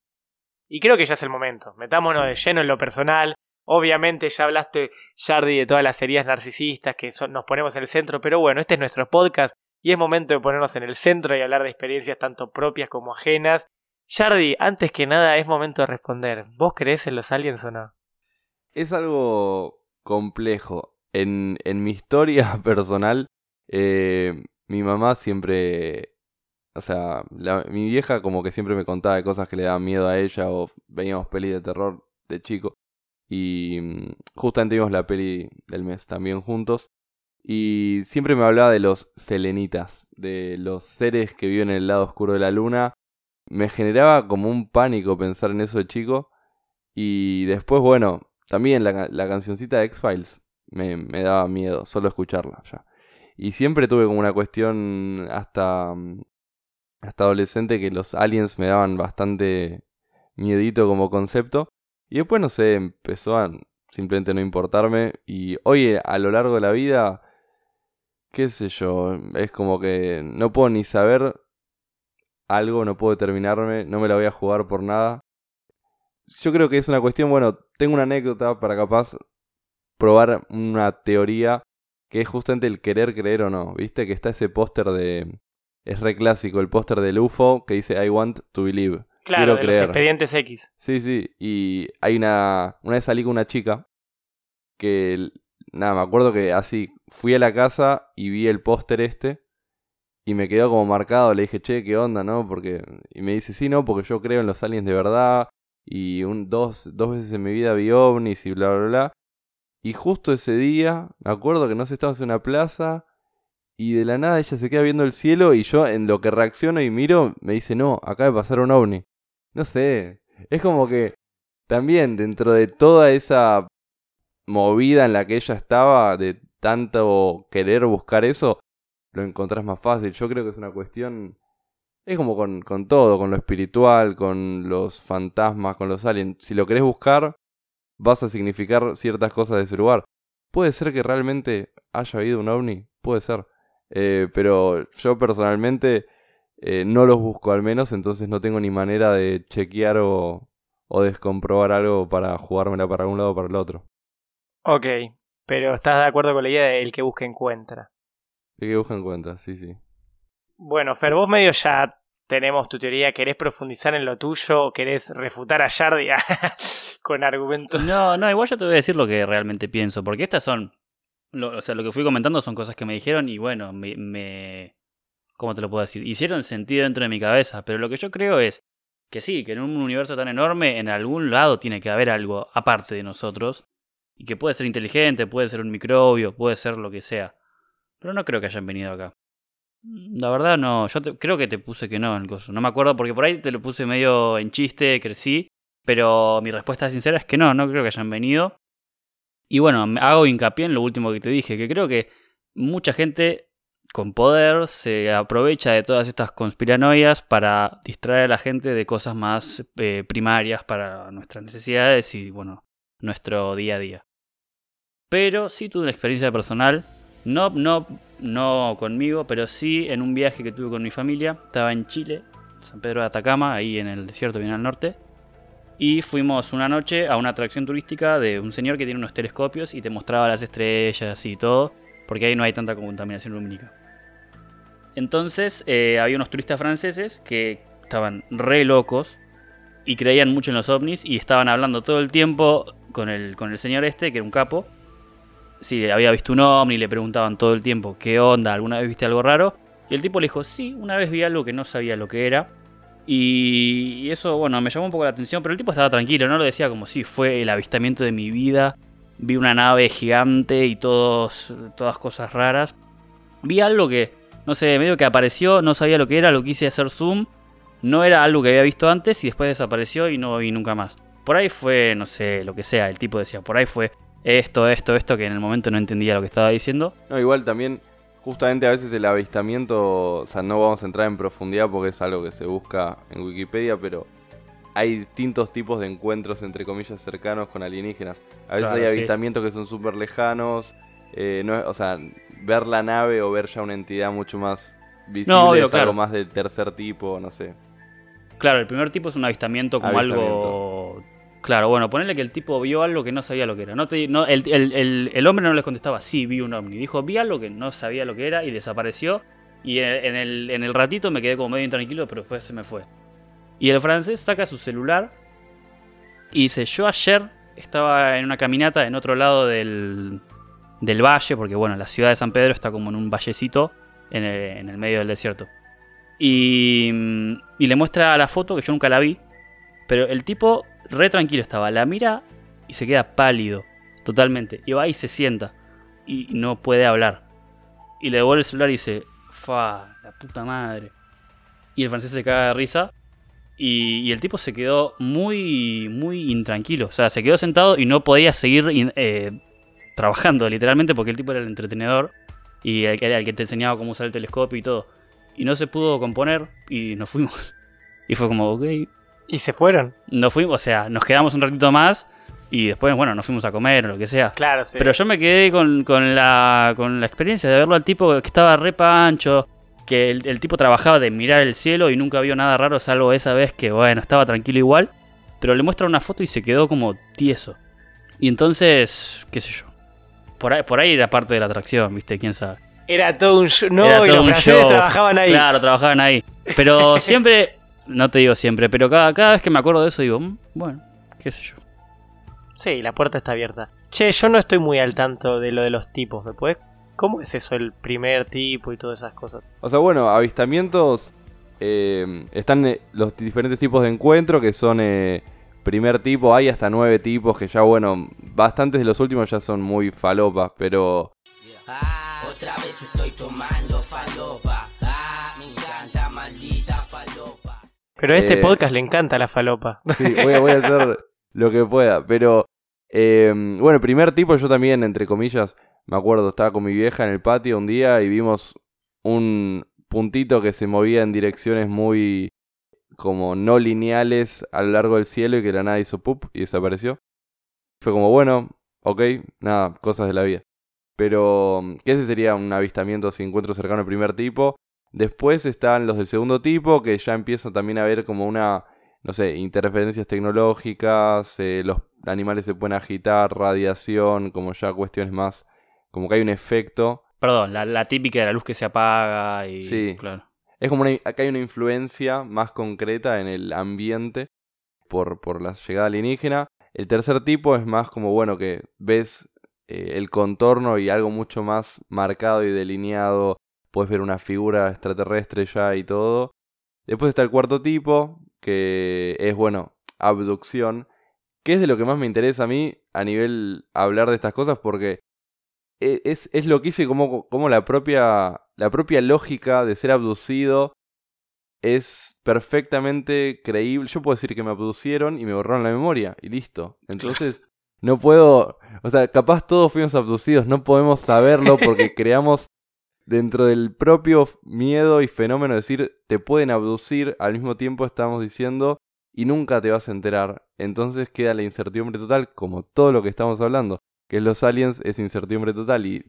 Y creo que ya es el momento. Metámonos de lleno en lo personal. Obviamente ya hablaste, Jardi, de todas las heridas narcisistas que nos ponemos en el centro, pero bueno, este es nuestro podcast y es momento de ponernos en el centro y hablar de experiencias tanto propias como ajenas. Jardi, antes que nada es momento de responder. ¿Vos crees en los aliens o no? Es algo complejo. En, en mi historia personal, eh, mi mamá siempre o sea, mi vieja como que siempre me contaba de cosas que le daban miedo a ella o veíamos pelis de terror de chico. Y mm, justamente vimos la peli del mes también juntos. Y siempre me hablaba de los selenitas, de los seres que viven en el lado oscuro de la luna. Me generaba como un pánico pensar en eso chico. Y después, bueno, también la, la cancioncita de X-Files me, me daba miedo, solo escucharla ya. Y siempre tuve como una cuestión hasta, mm, hasta adolescente que los aliens me daban bastante miedito como concepto. Y después, no sé, empezó a simplemente no importarme. Y hoy, a lo largo de la vida, qué sé yo, es como que no puedo ni saber algo, no puedo determinarme, no me la voy a jugar por nada. Yo creo que es una cuestión, bueno, tengo una anécdota para capaz probar una teoría que es justamente el querer creer o no. Viste que está ese póster de... Es re clásico, el póster del UFO que dice I want to believe. Claro, de los expedientes X. Sí, sí. Y hay una. Una vez salí con una chica que. Nada, me acuerdo que así fui a la casa y vi el póster este. Y me quedó como marcado. Le dije, che, ¿qué onda, no? Porque. Y me dice, sí, no, porque yo creo en los aliens de verdad. Y un, dos, dos veces en mi vida vi ovnis y bla, bla, bla. Y justo ese día, me acuerdo que no sé, estábamos en una plaza. Y de la nada ella se queda viendo el cielo. Y yo, en lo que reacciono y miro, me dice, no, acaba de pasar un ovni. No sé, es como que también dentro de toda esa movida en la que ella estaba, de tanto querer buscar eso, lo encontrás más fácil. Yo creo que es una cuestión... Es como con, con todo, con lo espiritual, con los fantasmas, con los aliens. Si lo querés buscar, vas a significar ciertas cosas de ese lugar. Puede ser que realmente haya habido un ovni, puede ser. Eh, pero yo personalmente eh, no los busco al menos, entonces no tengo ni manera de chequear o, o descomprobar algo para jugármela para un lado o para el otro. Ok, pero ¿estás de acuerdo con la idea de el que busca encuentra? El que busca encuentra, sí, sí. Bueno, Fer, vos medio ya tenemos tu teoría, ¿querés profundizar en lo tuyo? ¿Querés refutar a Yardia con argumentos? No, no, igual yo te voy a decir lo que realmente pienso, porque estas son, o sea, lo que fui comentando son cosas que me dijeron y bueno, me, ¿Cómo te lo puedo decir? Hicieron sentido dentro de mi cabeza, pero lo que yo creo es que sí, que en un universo tan enorme, en algún lado tiene que haber algo aparte de nosotros, y que puede ser inteligente, puede ser un microbio, puede ser lo que sea. Pero no creo que hayan venido acá. La verdad no, yo creo que te puse que no en el coso. No me acuerdo porque por ahí te lo puse medio en chiste, crecí, pero mi respuesta sincera es que no, no creo que hayan venido. Y bueno, hago hincapié en lo último que te dije, que creo que mucha gente con poder se aprovecha de todas estas conspiranoias para distraer a la gente de cosas más eh, primarias para nuestras necesidades y bueno, nuestro día a día. Pero sí tuve una experiencia personal, no, no, no conmigo, pero sí en un viaje que tuve con mi familia. Estaba en Chile, San Pedro de Atacama, ahí en el desierto bien al norte. Y fuimos una noche a una atracción turística de un señor que tiene unos telescopios y te mostraba las estrellas y todo, porque ahí no hay tanta contaminación lumínica. Entonces eh, había unos turistas franceses que estaban re locos y creían mucho en los ovnis y estaban hablando todo el tiempo con el, con el señor este, que era un capo. Si había visto un ovni, le preguntaban todo el tiempo, ¿qué onda? ¿Alguna vez viste algo raro? Y el tipo le dijo, sí, una vez vi algo que no sabía lo que era. Y eso, bueno, me llamó un poco la atención, pero el tipo estaba tranquilo, no lo decía como si fue el avistamiento de mi vida. Vi una nave gigante y todos, todas cosas raras. Vi algo que no sé, medio que apareció, no sabía lo que era, lo quise hacer zoom. No era algo que había visto antes y después desapareció y no vi nunca más. por ahí fue, no sé, lo que sea, el tipo decía, por ahí fue esto, esto, esto, que en el momento no entendía lo que estaba diciendo. No, igual también, justamente a veces el avistamiento, o sea, no vamos a entrar en profundidad porque es algo que se busca en Wikipedia, pero hay distintos tipos de encuentros, entre comillas, cercanos con alienígenas. A veces Claro, hay sí. avistamientos que son súper lejanos, eh, no o sea, ver la nave o ver ya una entidad mucho más visible No, obvio, es algo más del tercer tipo, no sé. Claro, el primer tipo es un avistamiento como algo. Claro, bueno, ponerle que el tipo vio algo que no sabía lo que era. No el, hombre no les contestaba, sí, vi un ovni. Dijo, vi algo que no sabía lo que era y desapareció. Y en, el, ratito me quedé como medio intranquilo, pero después se me fue. Y el francés saca su celular y dice, yo ayer estaba en una caminata en otro lado del, del valle, porque bueno, la ciudad de San Pedro está como en un vallecito en el, medio del desierto. Y, y le muestra la foto, que yo nunca la vi, pero el tipo re tranquilo estaba, la mira y se queda pálido, totalmente. Y va y se sienta y no puede hablar. Y le devuelve el celular y dice, fa, la puta madre. Y el francés se caga de risa. Y, y el tipo se quedó muy, muy intranquilo. O sea, se quedó sentado y no podía seguir eh, trabajando, literalmente, porque el tipo era el entretenedor. Y el, era el que te enseñaba cómo usar el telescopio y todo. Y no se pudo componer y nos fuimos. Y fue como, ok. ¿Y se fueron? Nos fuimos, o sea, nos quedamos un ratito más. Y después, bueno, nos fuimos a comer o lo que sea. Claro, sí. Pero yo me quedé con, con la, con la experiencia de verlo al tipo que estaba re pancho, que el, el tipo trabajaba de mirar el cielo y nunca vio nada raro, salvo esa vez que, bueno, estaba tranquilo igual. Pero le muestra una foto y se quedó como tieso. Y entonces, qué sé yo. Por ahí, por ahí era parte de la atracción, ¿viste? ¿Quién sabe? Era todo un show. No, Era y los un franceses show. trabajaban ahí. Claro, trabajaban ahí. Pero siempre, no te digo siempre, pero cada, cada vez que me acuerdo de eso digo, "Mm, bueno, qué sé yo. Sí, la puerta está abierta. Che, yo no estoy muy al tanto de lo de los tipos. ¿Me puedes? ¿Cómo es eso, el primer tipo y todas esas cosas? O sea, bueno, avistamientos. eh, están eh, los diferentes tipos de encuentro que son eh, primer tipo. Hay hasta nueve tipos que ya, bueno, bastantes de los últimos ya son muy falopas, pero Ah, otra vez estoy tomando Pero a este Eh, podcast le encanta la falopa. sí, voy a, voy a hacer lo que pueda. Pero, eh, bueno, primer tipo yo también, entre comillas, me acuerdo, estaba con mi vieja en el patio un día y vimos un puntito que se movía en direcciones muy como no lineales a lo largo del cielo y que la nada hizo pup y desapareció. Fue como, bueno, ok, nada, cosas de la vida. Pero que ese sería un avistamiento si encuentro cercano al primer tipo. Después están los del segundo tipo, que ya empiezan también a ver como una, no sé, interferencias tecnológicas, eh, los animales se pueden agitar, radiación, como ya cuestiones más, como que hay un efecto. Perdón, la, la típica de la luz que se apaga y... Sí. Claro. Es como una, acá hay una influencia más concreta en el ambiente por, por la llegada alienígena. El tercer tipo es más como, bueno, que ves eh, el contorno y algo mucho más marcado y delineado. Puedes ver una figura extraterrestre ya y todo. Después está el cuarto tipo, que es, bueno, abducción. Que es de lo que más me interesa a mí a nivel hablar de estas cosas porque e- es, es lo que hice como, como la propia la propia lógica de ser abducido es perfectamente creíble. Yo puedo decir que me abducieron y me borraron la memoria y listo. Entonces, no puedo, o sea, capaz todos fuimos abducidos, no podemos saberlo porque creamos dentro del propio miedo y fenómeno de decir, te pueden abducir, al mismo tiempo estamos diciendo y nunca te vas a enterar. Entonces queda la incertidumbre total, como todo lo que estamos hablando, que es los aliens es incertidumbre total y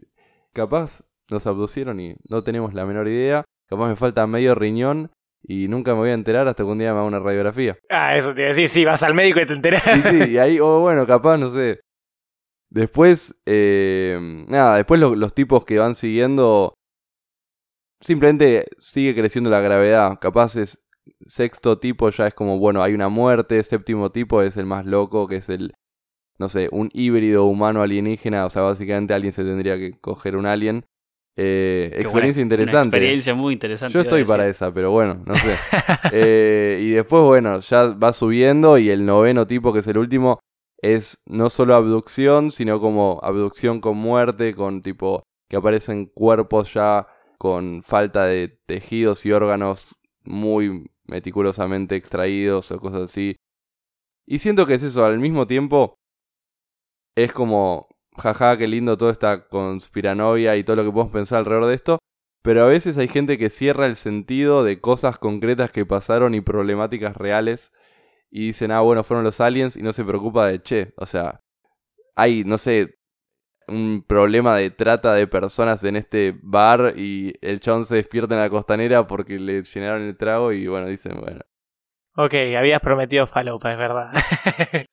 capaz nos abducieron y no tenemos la menor idea. Capaz me falta medio riñón y nunca me voy a enterar hasta que un día me haga una radiografía. Ah, eso te iba a decir. Sí, vas al médico y te enterás. Sí, sí, y ahí, o bueno, capaz, no sé. Después, eh, nada, después lo- los tipos que van siguiendo, simplemente sigue creciendo la gravedad. Capaz es sexto tipo ya es como, bueno, hay una muerte, séptimo tipo es el más loco, que es el, no sé, un híbrido humano alienígena, o sea, básicamente alguien se tendría que coger un alien. Eh, experiencia buena- interesante. Una experiencia muy interesante. Yo estoy para esa, pero bueno, no sé. Eh, y después, bueno, ya va subiendo y el noveno tipo, que es el último, es no solo abducción, sino como abducción con muerte, con tipo que aparecen cuerpos ya con falta de tejidos y órganos muy meticulosamente extraídos o cosas así. Y siento que es eso, al mismo tiempo es como, jaja, qué lindo toda esta conspiranoia y todo lo que podemos pensar alrededor de esto. Pero a veces hay gente que cierra el sentido de cosas concretas que pasaron y problemáticas reales. Y dicen, ah, bueno, fueron los aliens y no se preocupa de, che, o sea, hay, no sé, un problema de trata de personas en este bar y el chabón se despierta en la costanera porque le llenaron el trago y bueno, dicen, bueno. Ok, habías prometido falopa, es verdad.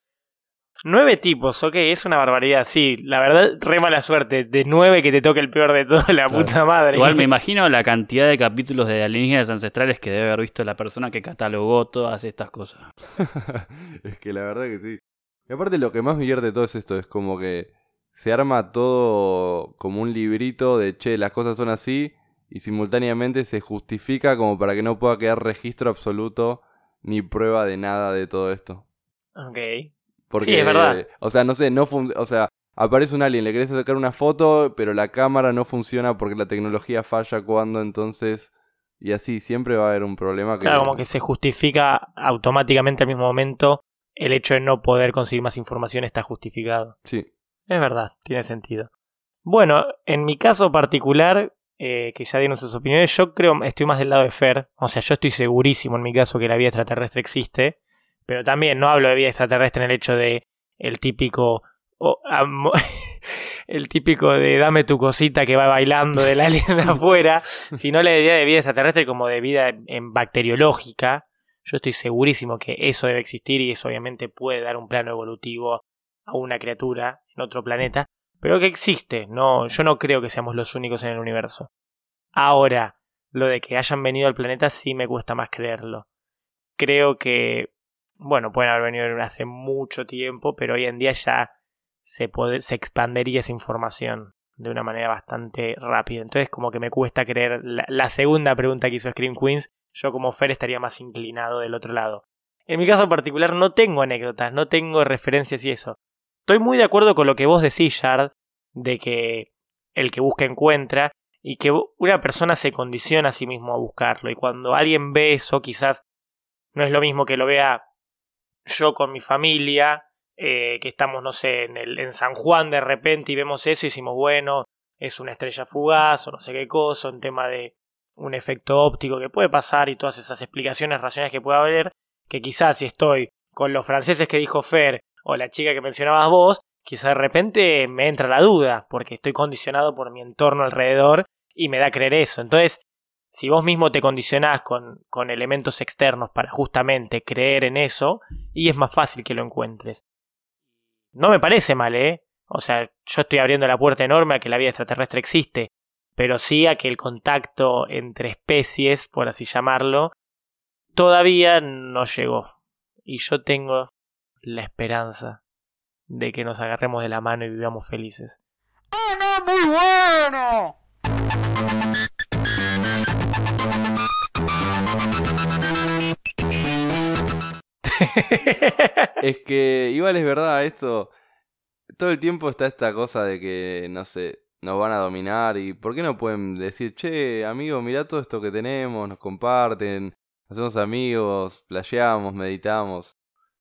nueve tipos, ok, es una barbaridad, sí. La verdad, re mala suerte. De nueve que te toque el peor de todo, la Claro. puta madre. Igual me imagino la cantidad de capítulos de alienígenas ancestrales que debe haber visto la persona que catalogó todas estas cosas. es que la verdad que sí. Y aparte lo que más me divierte de todo es esto, es como que se arma todo como un librito de, che, las cosas son así, y simultáneamente se justifica como para que no pueda quedar registro absoluto ni prueba de nada de todo esto. Ok. Porque, Sí, es verdad. O sea, no sé, no fun- o sea, aparece un alien, le querés sacar una foto, pero la cámara no funciona porque la tecnología falla cuando entonces... Y así, siempre va a haber un problema que... Claro, como que se justifica automáticamente al mismo momento el hecho de no poder conseguir más información está justificado. Sí, Es verdad, tiene sentido. Bueno, en mi caso particular, eh, que ya dieron sus opiniones, yo creo, estoy más del lado de Fer. O sea, yo estoy segurísimo en mi caso que la vida extraterrestre existe. Pero también no hablo de vida extraterrestre en el hecho de el típico. amo- el típico de dame tu cosita que va bailando del alien de afuera, sino la idea de vida extraterrestre como de vida en bacteriológica. Yo estoy segurísimo que eso debe existir y eso obviamente puede dar un plano evolutivo a una criatura en otro planeta, pero que existe. No, yo no creo que seamos los únicos en el universo. Ahora, lo de que hayan venido al planeta sí me cuesta más creerlo. Creo que, bueno, pueden haber venido hace mucho tiempo, pero hoy en día ya se, poder, se expandería esa información de una manera bastante rápida. Entonces, como que me cuesta creer la, la segunda pregunta que hizo Scream Queens. Yo como Fer estaría más inclinado del otro lado. En mi caso particular no tengo anécdotas, no tengo referencias y eso. Estoy muy de acuerdo con lo que vos decís, Yard, de que el que busca encuentra y que una persona se condiciona a sí mismo a buscarlo. Y cuando alguien ve eso, quizás no es lo mismo que lo vea yo con mi familia, eh, que estamos, no sé, en San Juan de repente y vemos eso y decimos, bueno, es una estrella fugaz o no sé qué cosa, un tema de un efecto óptico que puede pasar y todas esas explicaciones racionales que puede haber, que quizás si estoy con los franceses que dijo Fer o la chica que mencionabas vos, quizás de repente me entra la duda, porque estoy condicionado por mi entorno alrededor y me da a creer eso. Entonces, si vos mismo te condicionás con, con elementos externos para justamente creer en eso, y es más fácil que lo encuentres. No me parece mal, ¿eh? O sea, yo estoy abriendo la puerta enorme a que la vida extraterrestre existe, pero sí a que el contacto entre especies, por así llamarlo, todavía no llegó. Y yo tengo la esperanza de que nos agarremos de la mano y vivamos felices. Es que igual es verdad esto. Todo el tiempo está esta cosa de que, no sé, nos van a dominar y ¿por qué no pueden decir, che, amigo, mirá todo esto que tenemos, nos comparten, hacemos amigos, flasheamos, meditamos?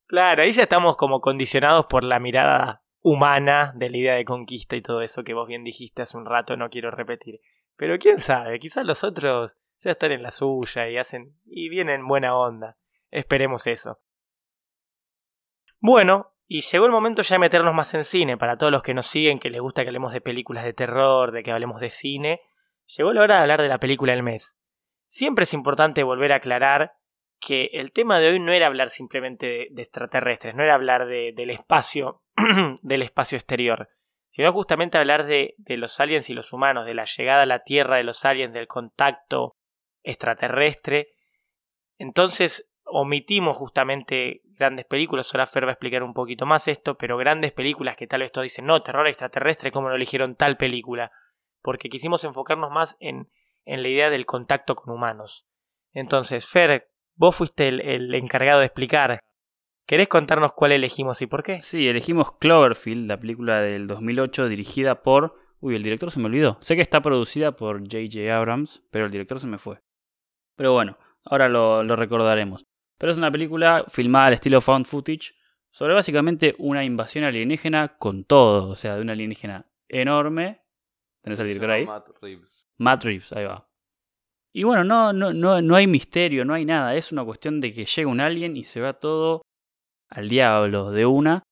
Claro, ahí ya estamos como condicionados por la mirada humana de la idea de conquista y todo eso que vos bien dijiste hace un rato, no quiero repetir. Pero quién sabe, quizás los otros ya están en la suya y hacen y vienen buena onda. Esperemos eso. Bueno, y llegó el momento ya de meternos más en cine para todos los que nos siguen, que les gusta que hablemos de películas de terror, de que hablemos de cine. Llegó la hora de hablar de la película del mes. Siempre es importante volver a aclarar que el tema de hoy no era hablar simplemente de, extraterrestres, no era hablar de, del espacio, del espacio exterior, sino justamente hablar de, de los aliens y los humanos, de la llegada a la Tierra de los aliens, del contacto extraterrestre. Entonces omitimos justamente grandes películas, ahora Fer va a explicar un poquito más esto, pero grandes películas que tal vez todos dicen, no, terror extraterrestre, ¿cómo no eligieron tal película? Porque quisimos enfocarnos más en, en la idea del contacto con humanos. Entonces, Fer, vos fuiste el, el, encargado de explicar. ¿Querés contarnos cuál elegimos y por qué? Sí, elegimos Cloverfield, la película del 2008 dirigida por... Uy, el director se me olvidó. Sé que está producida por J.J. Abrams, pero el director se me fue. Pero bueno, ahora lo, lo recordaremos. Pero es una película filmada al estilo found footage, sobre básicamente una invasión alienígena con todo, o sea, de una alienígena enorme. ¿Tenés el director ahí? Matt Reeves. Matt Reeves, ahí va. Y bueno, no, no, no, no hay misterio, no hay nada. Es una cuestión de que llega un alien y se va todo al diablo de una.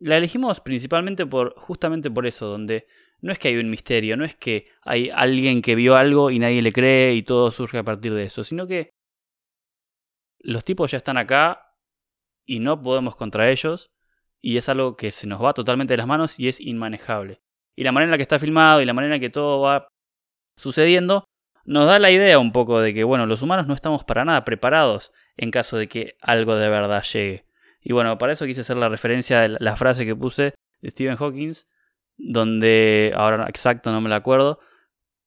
La elegimos principalmente por, justamente por eso, donde no es que hay un misterio, no es que hay alguien que vio algo y nadie le cree y todo surge a partir de eso, sino que los tipos ya están acá y no podemos contra ellos y es algo que se nos va totalmente de las manos y es inmanejable. Y la manera en la que está filmado y la manera en que todo va sucediendo nos da la idea un poco de que, bueno, los humanos no estamos para nada preparados en caso de que algo de verdad llegue. Y bueno, para eso quise hacer la referencia de la frase que puse de Stephen Hawking, donde, ahora exacto no me la acuerdo,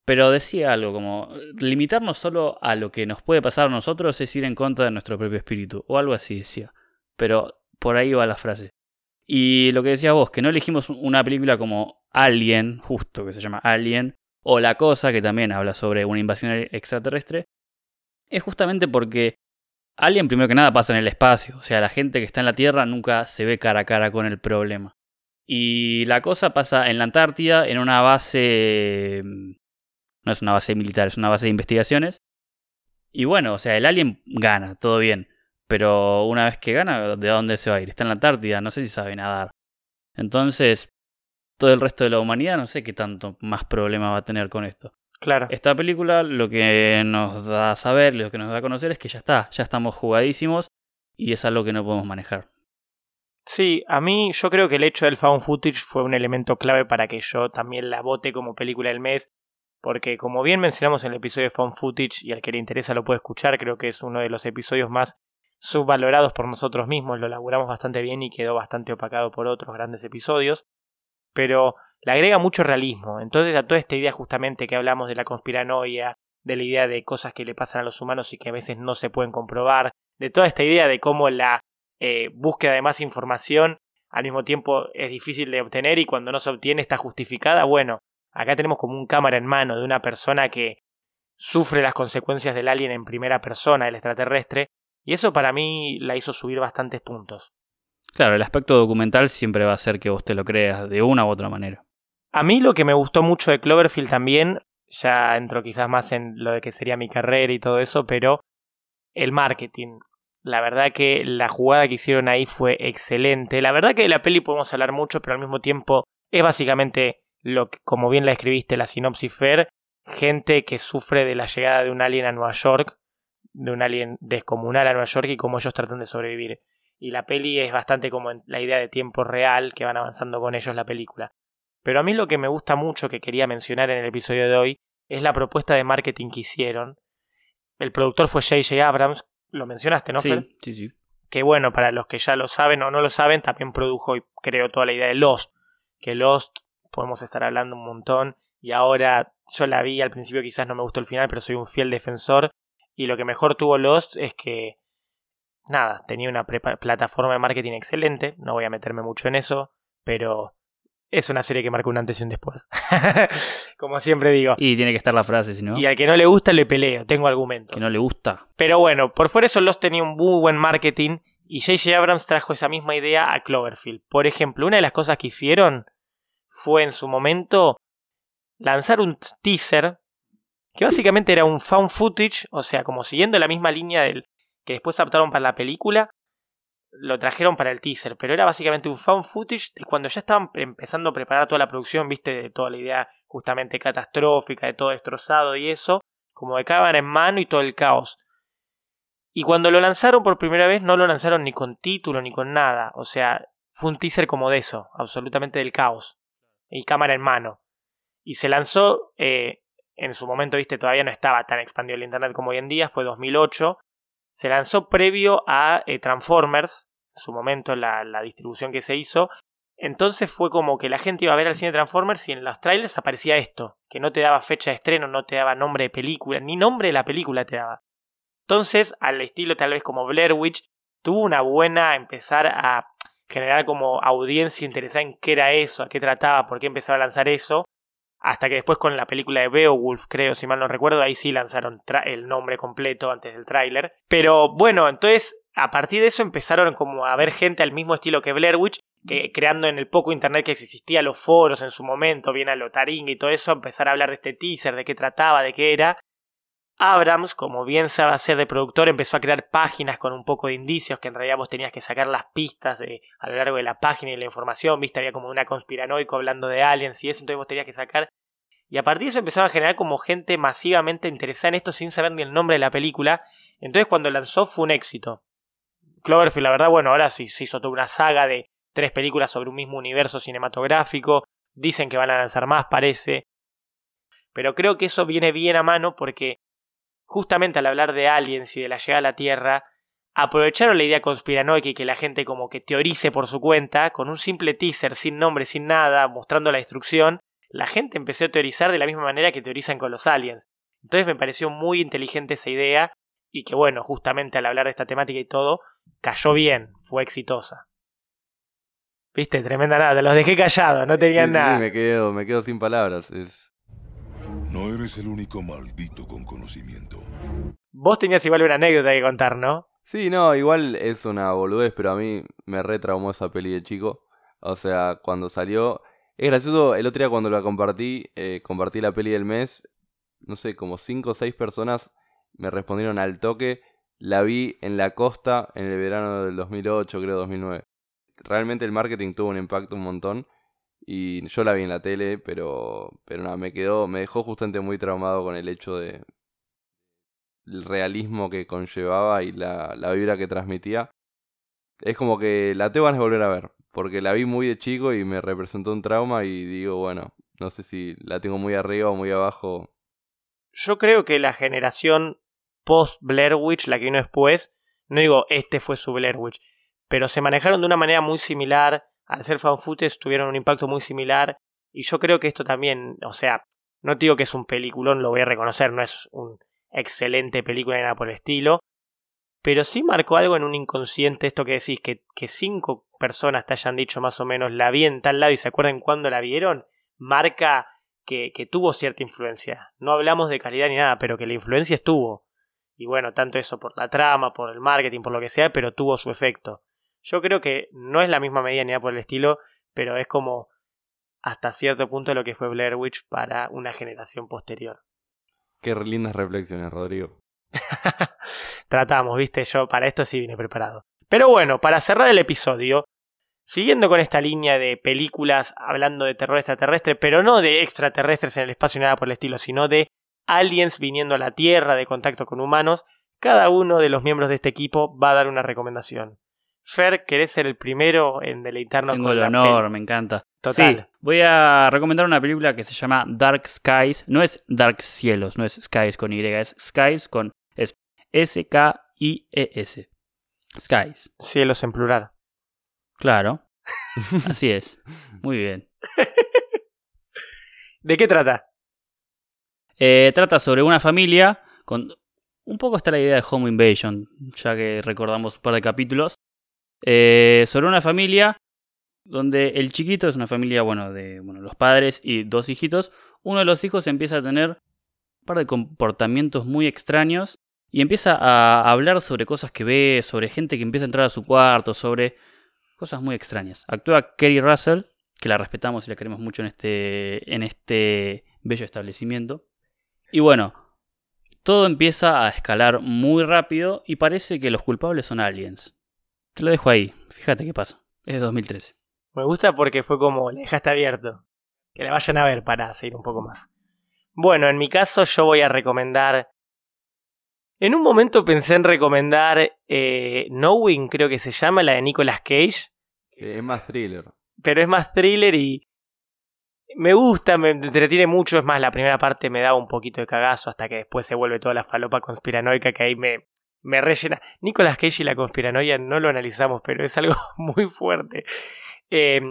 pero decía algo como, limitarnos solo a lo que nos puede pasar a nosotros es ir en contra de nuestro propio espíritu, o algo así decía. Pero por ahí va la frase. Y lo que decías vos, que no elegimos una película como Alien, justo que se llama Alien, o La Cosa, que también habla sobre una invasión extraterrestre, es justamente porque Alien primero que nada pasa en el espacio, o sea, la gente que está en la Tierra nunca se ve cara a cara con el problema. Y la cosa pasa en la Antártida, en una base... No es una base militar, es una base de investigaciones. Y bueno, o sea, el alien gana, todo bien. Pero una vez que gana, ¿de dónde se va a ir? Está en la Antártida, no sé si sabe nadar. Entonces, todo el resto de la humanidad no sé qué tanto más problema va a tener con esto. Claro. Esta película lo que nos da a saber, lo que nos da a conocer es que ya está, ya estamos jugadísimos y es algo que no podemos manejar. Sí, a mí yo creo que el hecho del found footage fue un elemento clave para que yo también la vote como película del mes, porque como bien mencionamos en el episodio de found footage y al que le interesa lo puede escuchar, creo que es uno de los episodios más subvalorados por nosotros mismos, lo elaboramos bastante bien y quedó bastante opacado por otros grandes episodios, pero le agrega mucho realismo. Entonces, a toda esta idea justamente que hablamos de la conspiranoia, de la idea de cosas que le pasan a los humanos y que a veces no se pueden comprobar, de toda esta idea de cómo la eh, búsqueda de más información al mismo tiempo es difícil de obtener y cuando no se obtiene está justificada, bueno, acá tenemos como un cámara en mano de una persona que sufre las consecuencias del alien en primera persona, el extraterrestre, y eso para mí la hizo subir bastantes puntos. Claro, el aspecto documental siempre va a hacer que vos te lo creas de una u otra manera. A mí lo que me gustó mucho de Cloverfield también, ya entro quizás más en lo de que sería mi carrera y todo eso, pero el marketing. La verdad que la jugada que hicieron ahí fue excelente. La verdad que de la peli podemos hablar mucho, pero al mismo tiempo es básicamente lo que, como bien la escribiste, la sinopsis Fair, gente que sufre de la llegada de un alien a Nueva York, de un alien descomunal a Nueva York y cómo ellos tratan de sobrevivir. Y la peli es bastante como la idea de tiempo real que van avanzando con ellos la película. Pero a mí lo que me gusta mucho que quería mencionar en el episodio de hoy es la propuesta de marketing que hicieron. El productor fue J.J. Abrams, lo mencionaste, ¿no? Fer? Sí, sí, sí. Que bueno, para los que ya lo saben o no lo saben, también produjo y creó toda la idea de Lost. Que Lost podemos estar hablando un montón. Y ahora yo la vi al principio, quizás no me gustó el final, pero soy un fiel defensor. Y lo que mejor tuvo Lost es que, nada, tenía una plataforma de marketing excelente. No voy a meterme mucho en eso, pero es una serie que marca un antes y un después. Como siempre digo. Y tiene que estar la frase, si no. Y al que no le gusta le peleo, tengo argumentos. Que no le gusta. Pero bueno, por fuera eso Lost tenía un muy buen marketing y J.J. Abrams trajo esa misma idea a Cloverfield. Por ejemplo, una de las cosas que hicieron fue en su momento lanzar un teaser que básicamente era un found footage, o sea, como siguiendo la misma línea del que después adaptaron para la película, lo trajeron para el teaser, pero era básicamente un found footage de cuando ya estaban empezando a preparar toda la producción, viste, de toda la idea justamente catastrófica, de todo destrozado y eso, como de cámara en mano y todo el caos. Y cuando lo lanzaron por primera vez, no lo lanzaron ni con título ni con nada, o sea, fue un teaser como de eso, absolutamente del caos, y cámara en mano. Y se lanzó, eh, en su momento, viste, todavía no estaba tan expandido el internet como hoy en día, fue 2008, se lanzó previo a eh, Transformers, en su momento la, la, distribución que se hizo. Entonces fue como que la gente iba a ver al cine Transformers y en los trailers aparecía esto, que no te daba fecha de estreno, no te daba nombre de película, ni nombre de la película te daba. Entonces, al estilo tal vez como Blair Witch, tuvo una buena empezar a generar como audiencia interesada en qué era eso, a qué trataba, por qué empezaba a lanzar eso, hasta que después con la película de Beowulf, creo, si mal no recuerdo, ahí sí lanzaron el nombre completo antes del tráiler. Pero bueno, entonces a partir de eso empezaron como a ver gente al mismo estilo que Blair Witch, que creando en el poco internet que existía los foros en su momento, bien a lo Taringa y todo eso, empezar a hablar de este teaser, de qué trataba, de qué era. Abrams, como bien sabe hacer de productor, empezó a crear páginas con un poco de indicios que en realidad vos tenías que sacar las pistas de, a lo largo de la página y la información, viste, había como una conspiranoico hablando de aliens y eso, entonces vos tenías que sacar. Y a partir de eso empezaron a generar como gente masivamente interesada en esto sin saber ni el nombre de la película. Entonces cuando lanzó fue un éxito. Cloverfield, la verdad, bueno, ahora sí se hizo toda una saga de tres películas sobre un mismo universo cinematográfico. Dicen que van a lanzar más, parece. Pero creo que eso viene bien a mano porque justamente al hablar de aliens y de la llegada a la Tierra, aprovecharon la idea conspiranoica y que la gente como que teorice por su cuenta, con un simple teaser sin nombre, sin nada, mostrando la destrucción, la gente empezó a teorizar de la misma manera que teorizan con los aliens. Entonces me pareció muy inteligente esa idea y que bueno, justamente al hablar de esta temática y todo, cayó bien, fue exitosa. Viste, tremenda nada, los dejé callados, no tenían Sí, sí, nada. me quedo, me quedo sin palabras. Es... No eres el único maldito con conocimiento. Vos tenías igual una anécdota que contar, ¿no? Sí, no, igual es una boludez, pero a mí me retraumó esa peli de chico. O sea, cuando salió... Es gracioso, el otro día cuando la compartí, eh, compartí la peli del mes, no sé, como 5 o 6 personas me respondieron al toque. La vi en la costa en el verano del 2008, creo 2009. Realmente el marketing tuvo un impacto un montón. Y yo la vi en la tele, pero, pero nada, me quedó, me dejó justamente muy traumado con el hecho de el realismo que conllevaba y la, la vibra que transmitía. Es como que la tengo ganas de volver a ver, porque la vi muy de chico y me representó un trauma y digo, bueno, no sé si la tengo muy arriba o muy abajo. Yo creo que la generación post Blair Witch, la que vino después, no digo este fue su Blair Witch, pero se manejaron de una manera muy similar, al ser fan footage tuvieron un impacto muy similar, y yo creo que esto también, o sea, no te digo que es un peliculón, lo voy a reconocer, no es un excelente película ni nada por el estilo, pero sí marcó algo en un inconsciente, esto que decís, que, que cinco personas te hayan dicho más o menos la vi en tal lado y se acuerdan cuándo la vieron, marca que, que tuvo cierta influencia. No hablamos de calidad ni nada, pero que la influencia estuvo. Y bueno, tanto eso por la trama, por el marketing, por lo que sea, pero tuvo su efecto. Yo creo que no es la misma medida ni nada por el estilo, pero es como hasta cierto punto lo que fue Blair Witch para una generación posterior. Qué lindas reflexiones, Rodrigo. Tratamos, viste, yo para esto sí vine preparado. Pero bueno, para cerrar el episodio, siguiendo con esta línea de películas hablando de terror extraterrestre, pero no de extraterrestres en el espacio ni nada por el estilo, sino de aliens viniendo a la Tierra de contacto con humanos, cada uno de los miembros de este equipo va a dar una recomendación. Fer, ¿querés ser el primero en deleitarnos Tengo con el honor, me encanta. Total. Sí, voy a recomendar una película que se llama Dark Skies. No es Dark Cielos, no es Skies con Y, es Skies con es S-K-I-E-S. Skies. Cielos en plural. Claro. Así es. Muy bien. ¿De qué trata? Eh, trata sobre una familia con... Un poco está la idea de Home Invasion, ya que recordamos un par de capítulos. Eh, sobre una familia donde el chiquito es una familia, bueno, de bueno, los padres y dos hijitos. Uno de los hijos empieza a tener un par de comportamientos muy extraños y empieza a hablar sobre cosas que ve, sobre gente que empieza a entrar a su cuarto, sobre cosas muy extrañas. Actúa Kerry Russell, que la respetamos y la queremos mucho en este, en este bello establecimiento. Y bueno, todo empieza a escalar muy rápido y parece que los culpables son aliens. Te lo dejo ahí, fíjate qué pasa. Es de 2013. Me gusta porque fue como, le dejaste abierto. Que la vayan a ver para seguir un poco más. Bueno, en mi caso yo voy a recomendar... En un momento pensé en recomendar eh, Knowing, creo que se llama, la de Nicolas Cage. Eh, es más thriller. Pero es más thriller y... Me gusta, me entretiene mucho. Es más, la primera parte me daba un poquito de cagazo hasta que después se vuelve toda la falopa conspiranoica que ahí me, me rellena. Nicolas Cage y la conspiranoia no lo analizamos, pero es algo muy fuerte. Eh,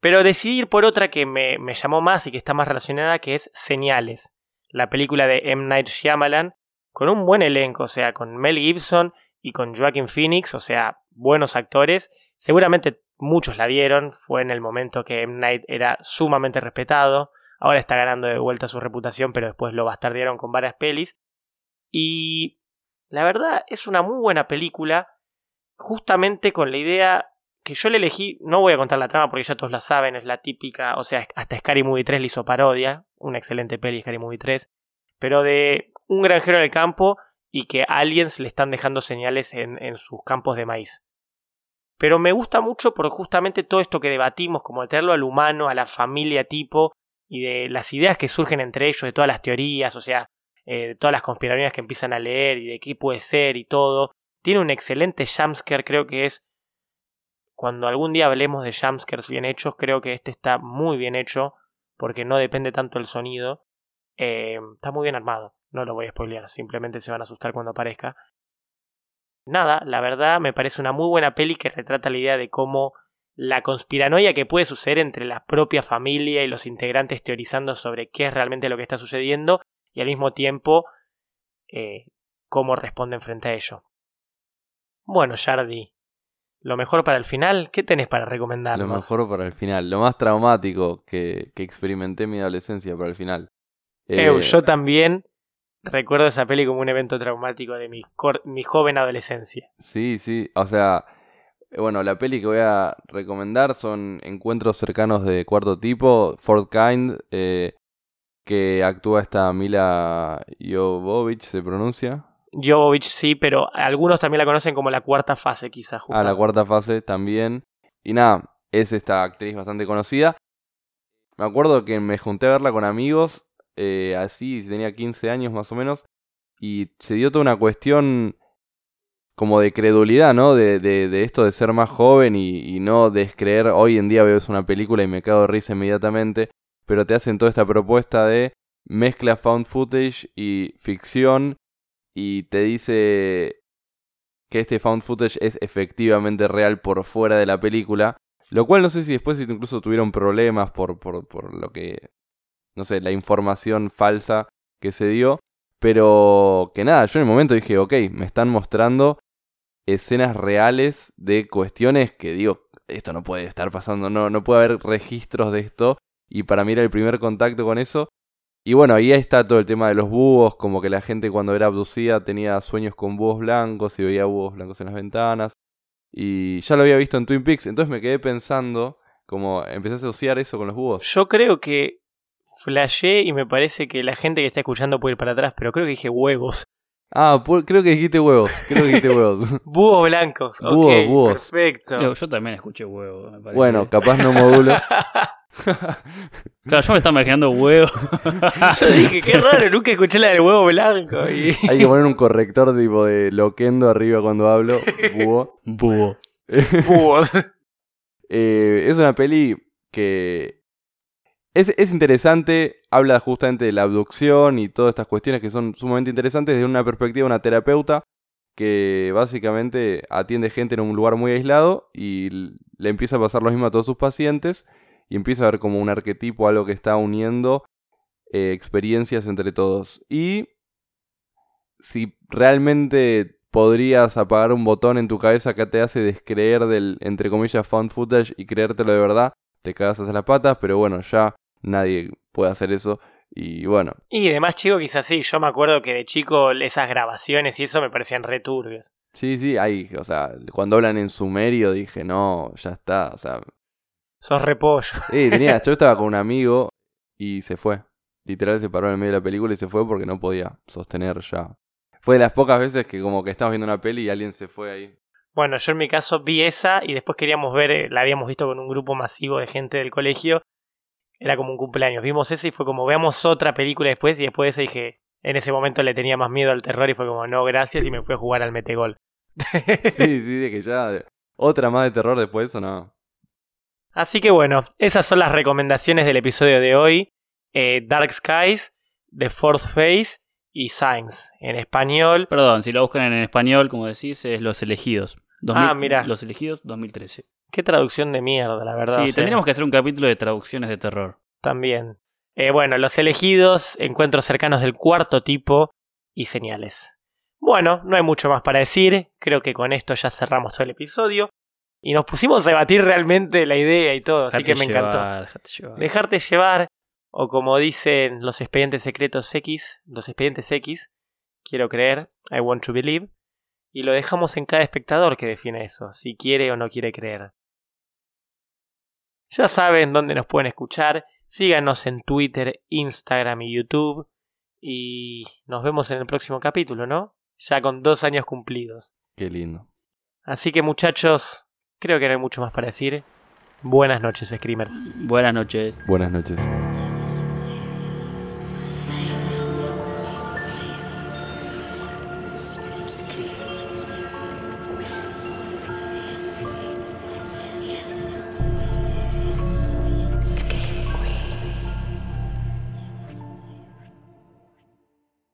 pero decidí ir por otra que me, me llamó más y que está más relacionada, que es Señales, la película de M. Night Shyamalan, con un buen elenco, o sea, con Mel Gibson y con Joaquin Phoenix, o sea, buenos actores. Seguramente muchos la vieron, fue en el momento que M. Night era sumamente respetado, ahora está ganando de vuelta su reputación, pero después lo bastardearon con varias pelis. Y la verdad es una muy buena película justamente con la idea que yo le elegí, no voy a contar la trama porque ya todos la saben, es la típica, o sea, hasta Scary Movie 3 le hizo parodia, una excelente peli Scary Movie 3, pero de un granjero en el campo y que aliens le están dejando señales en, sus campos de maíz. Pero me gusta mucho por justamente todo esto que debatimos, como de traerlo al humano, a la familia tipo, y de las ideas que surgen entre ellos, de todas las teorías, o sea, eh, de todas las conspiraciones que empiezan a leer y de qué puede ser y todo. Tiene un excelente jumpscare, creo que es cuando algún día hablemos de jumpscares bien hechos, creo que este está muy bien hecho, porque no depende tanto del sonido. Eh, está muy bien armado, no lo voy a spoilear, simplemente se van a asustar cuando aparezca. Nada, la verdad me parece una muy buena peli que retrata la idea de cómo la conspiranoia que puede suceder entre la propia familia y los integrantes teorizando sobre qué es realmente lo que está sucediendo y al mismo tiempo eh, cómo responden frente a ello. Bueno, Jardi, lo mejor para el final, ¿qué tenés para recomendarnos? Lo mejor para el final, lo más traumático que, que experimenté en mi adolescencia para el final. Eu, Eh, yo también recuerdo esa peli como un evento traumático de mi, mi joven adolescencia. Sí, sí, o sea, bueno, la peli que voy a recomendar son Encuentros cercanos de cuarto tipo, Fourth Kind, eh, que actúa esta Mila Jovovich, se pronuncia. Jovovich sí, pero algunos también la conocen como la cuarta fase, quizás. Ah, la justamente. cuarta fase también. Y nada, es esta actriz bastante conocida. Me acuerdo que me junté a verla con amigos, eh, así, tenía 15 años más o menos, y se dio toda una cuestión como de credulidad, ¿no? De, de, de esto de ser más joven y, y no descreer. Hoy en día veo una película y me cago de risa inmediatamente, pero te hacen toda esta propuesta de mezcla found footage y ficción y te dice que este found footage es efectivamente real por fuera de la película. Lo cual no sé si después incluso tuvieron problemas por, por, por lo que, no sé, la información falsa que se dio. Pero que nada, yo en el momento dije, ok, me están mostrando escenas reales de cuestiones que digo, esto no puede estar pasando, no, no puede haber registros de esto. Y para mí era el primer contacto con eso. Y bueno, ahí está todo el tema de los búhos, como que la gente cuando era abducida tenía sueños con búhos blancos y veía búhos blancos en las ventanas. Y ya lo había visto en Twin Peaks, entonces me quedé pensando, como empecé a asociar eso con los búhos. Yo creo que flashé y me parece que la gente que está escuchando puede ir para atrás, pero creo que dije huevos. Ah, creo que dijiste huevos, creo que dijiste huevos. Búhos blancos. Búhos, búhos. Perfecto. Yo, yo también escuché huevo, me parece. bueno, capaz no modulo. Claro, yo me estaba imaginando huevo. Yo dije, qué raro, nunca escuché la del huevo blanco. Y... Hay que poner un corrector tipo de loquendo arriba cuando hablo. Búho. Búho. Búhos. Eh, es una peli que es, es interesante, habla justamente de la abducción y todas estas cuestiones que son sumamente interesantes desde una perspectiva de una terapeuta que básicamente atiende gente en un lugar muy aislado y le empieza a pasar lo mismo a todos sus pacientes y empieza a ver como un arquetipo, algo que está uniendo eh, experiencias entre todos. Y si realmente podrías apagar un botón en tu cabeza que te hace descreer del, entre comillas, found footage y creértelo de verdad, te cagas hasta las patas, pero bueno, ya nadie puede hacer eso. Y bueno, Y de más chico quizás sí, yo me acuerdo que de chico esas grabaciones y eso me parecían re turbios. sí, sí, hay, o sea, cuando hablan en sumerio dije, no, ya está, o sea, Sos repollo. eh, tenía, yo estaba con un amigo y se fue. Literal se paró en el medio de la película y se fue porque no podía sostener ya. Fue de las pocas veces que como que estábamos viendo una peli y alguien se fue ahí. Bueno, yo en mi caso vi esa y después queríamos ver, eh, la habíamos visto con un grupo masivo de gente del colegio. Era como un cumpleaños. Vimos esa y fue como, veamos otra película después. Y después de esa dije, en ese momento le tenía más miedo al terror y fue como, no, gracias. Y me fui a jugar al metegol. Sí, sí, de que ya otra más de terror después de eso, no. Así que bueno, esas son las recomendaciones del episodio de hoy. Eh, Dark Skies, The Fourth Phase y Signs. En español, Perdón, si lo buscan en español, como decís, es Los Elegidos. 2000 Ah, mirá. Los Elegidos 2013. Qué traducción de mierda, la verdad. Sí, o sea, tendríamos que hacer un capítulo de traducciones de terror. También. Eh, bueno, los elegidos, encuentros cercanos del cuarto tipo y señales. Bueno, no hay mucho más para decir. Creo que con esto ya cerramos todo el episodio. Y nos pusimos a debatir realmente la idea y todo, así que me Dejate encantó. llevar, dejate llevar. Dejarte llevar, o como dicen los expedientes secretos X, los expedientes X, quiero creer, I want to believe. y lo dejamos en cada espectador que define eso, si quiere o no quiere creer. Ya saben dónde nos pueden escuchar, síganos en Twitter, Instagram y YouTube y nos vemos en el próximo capítulo, ¿no? Ya con dos años cumplidos. Qué lindo. Así que muchachos, creo que no hay mucho más para decir. Buenas noches, Screamers. Buenas noches. Buenas noches.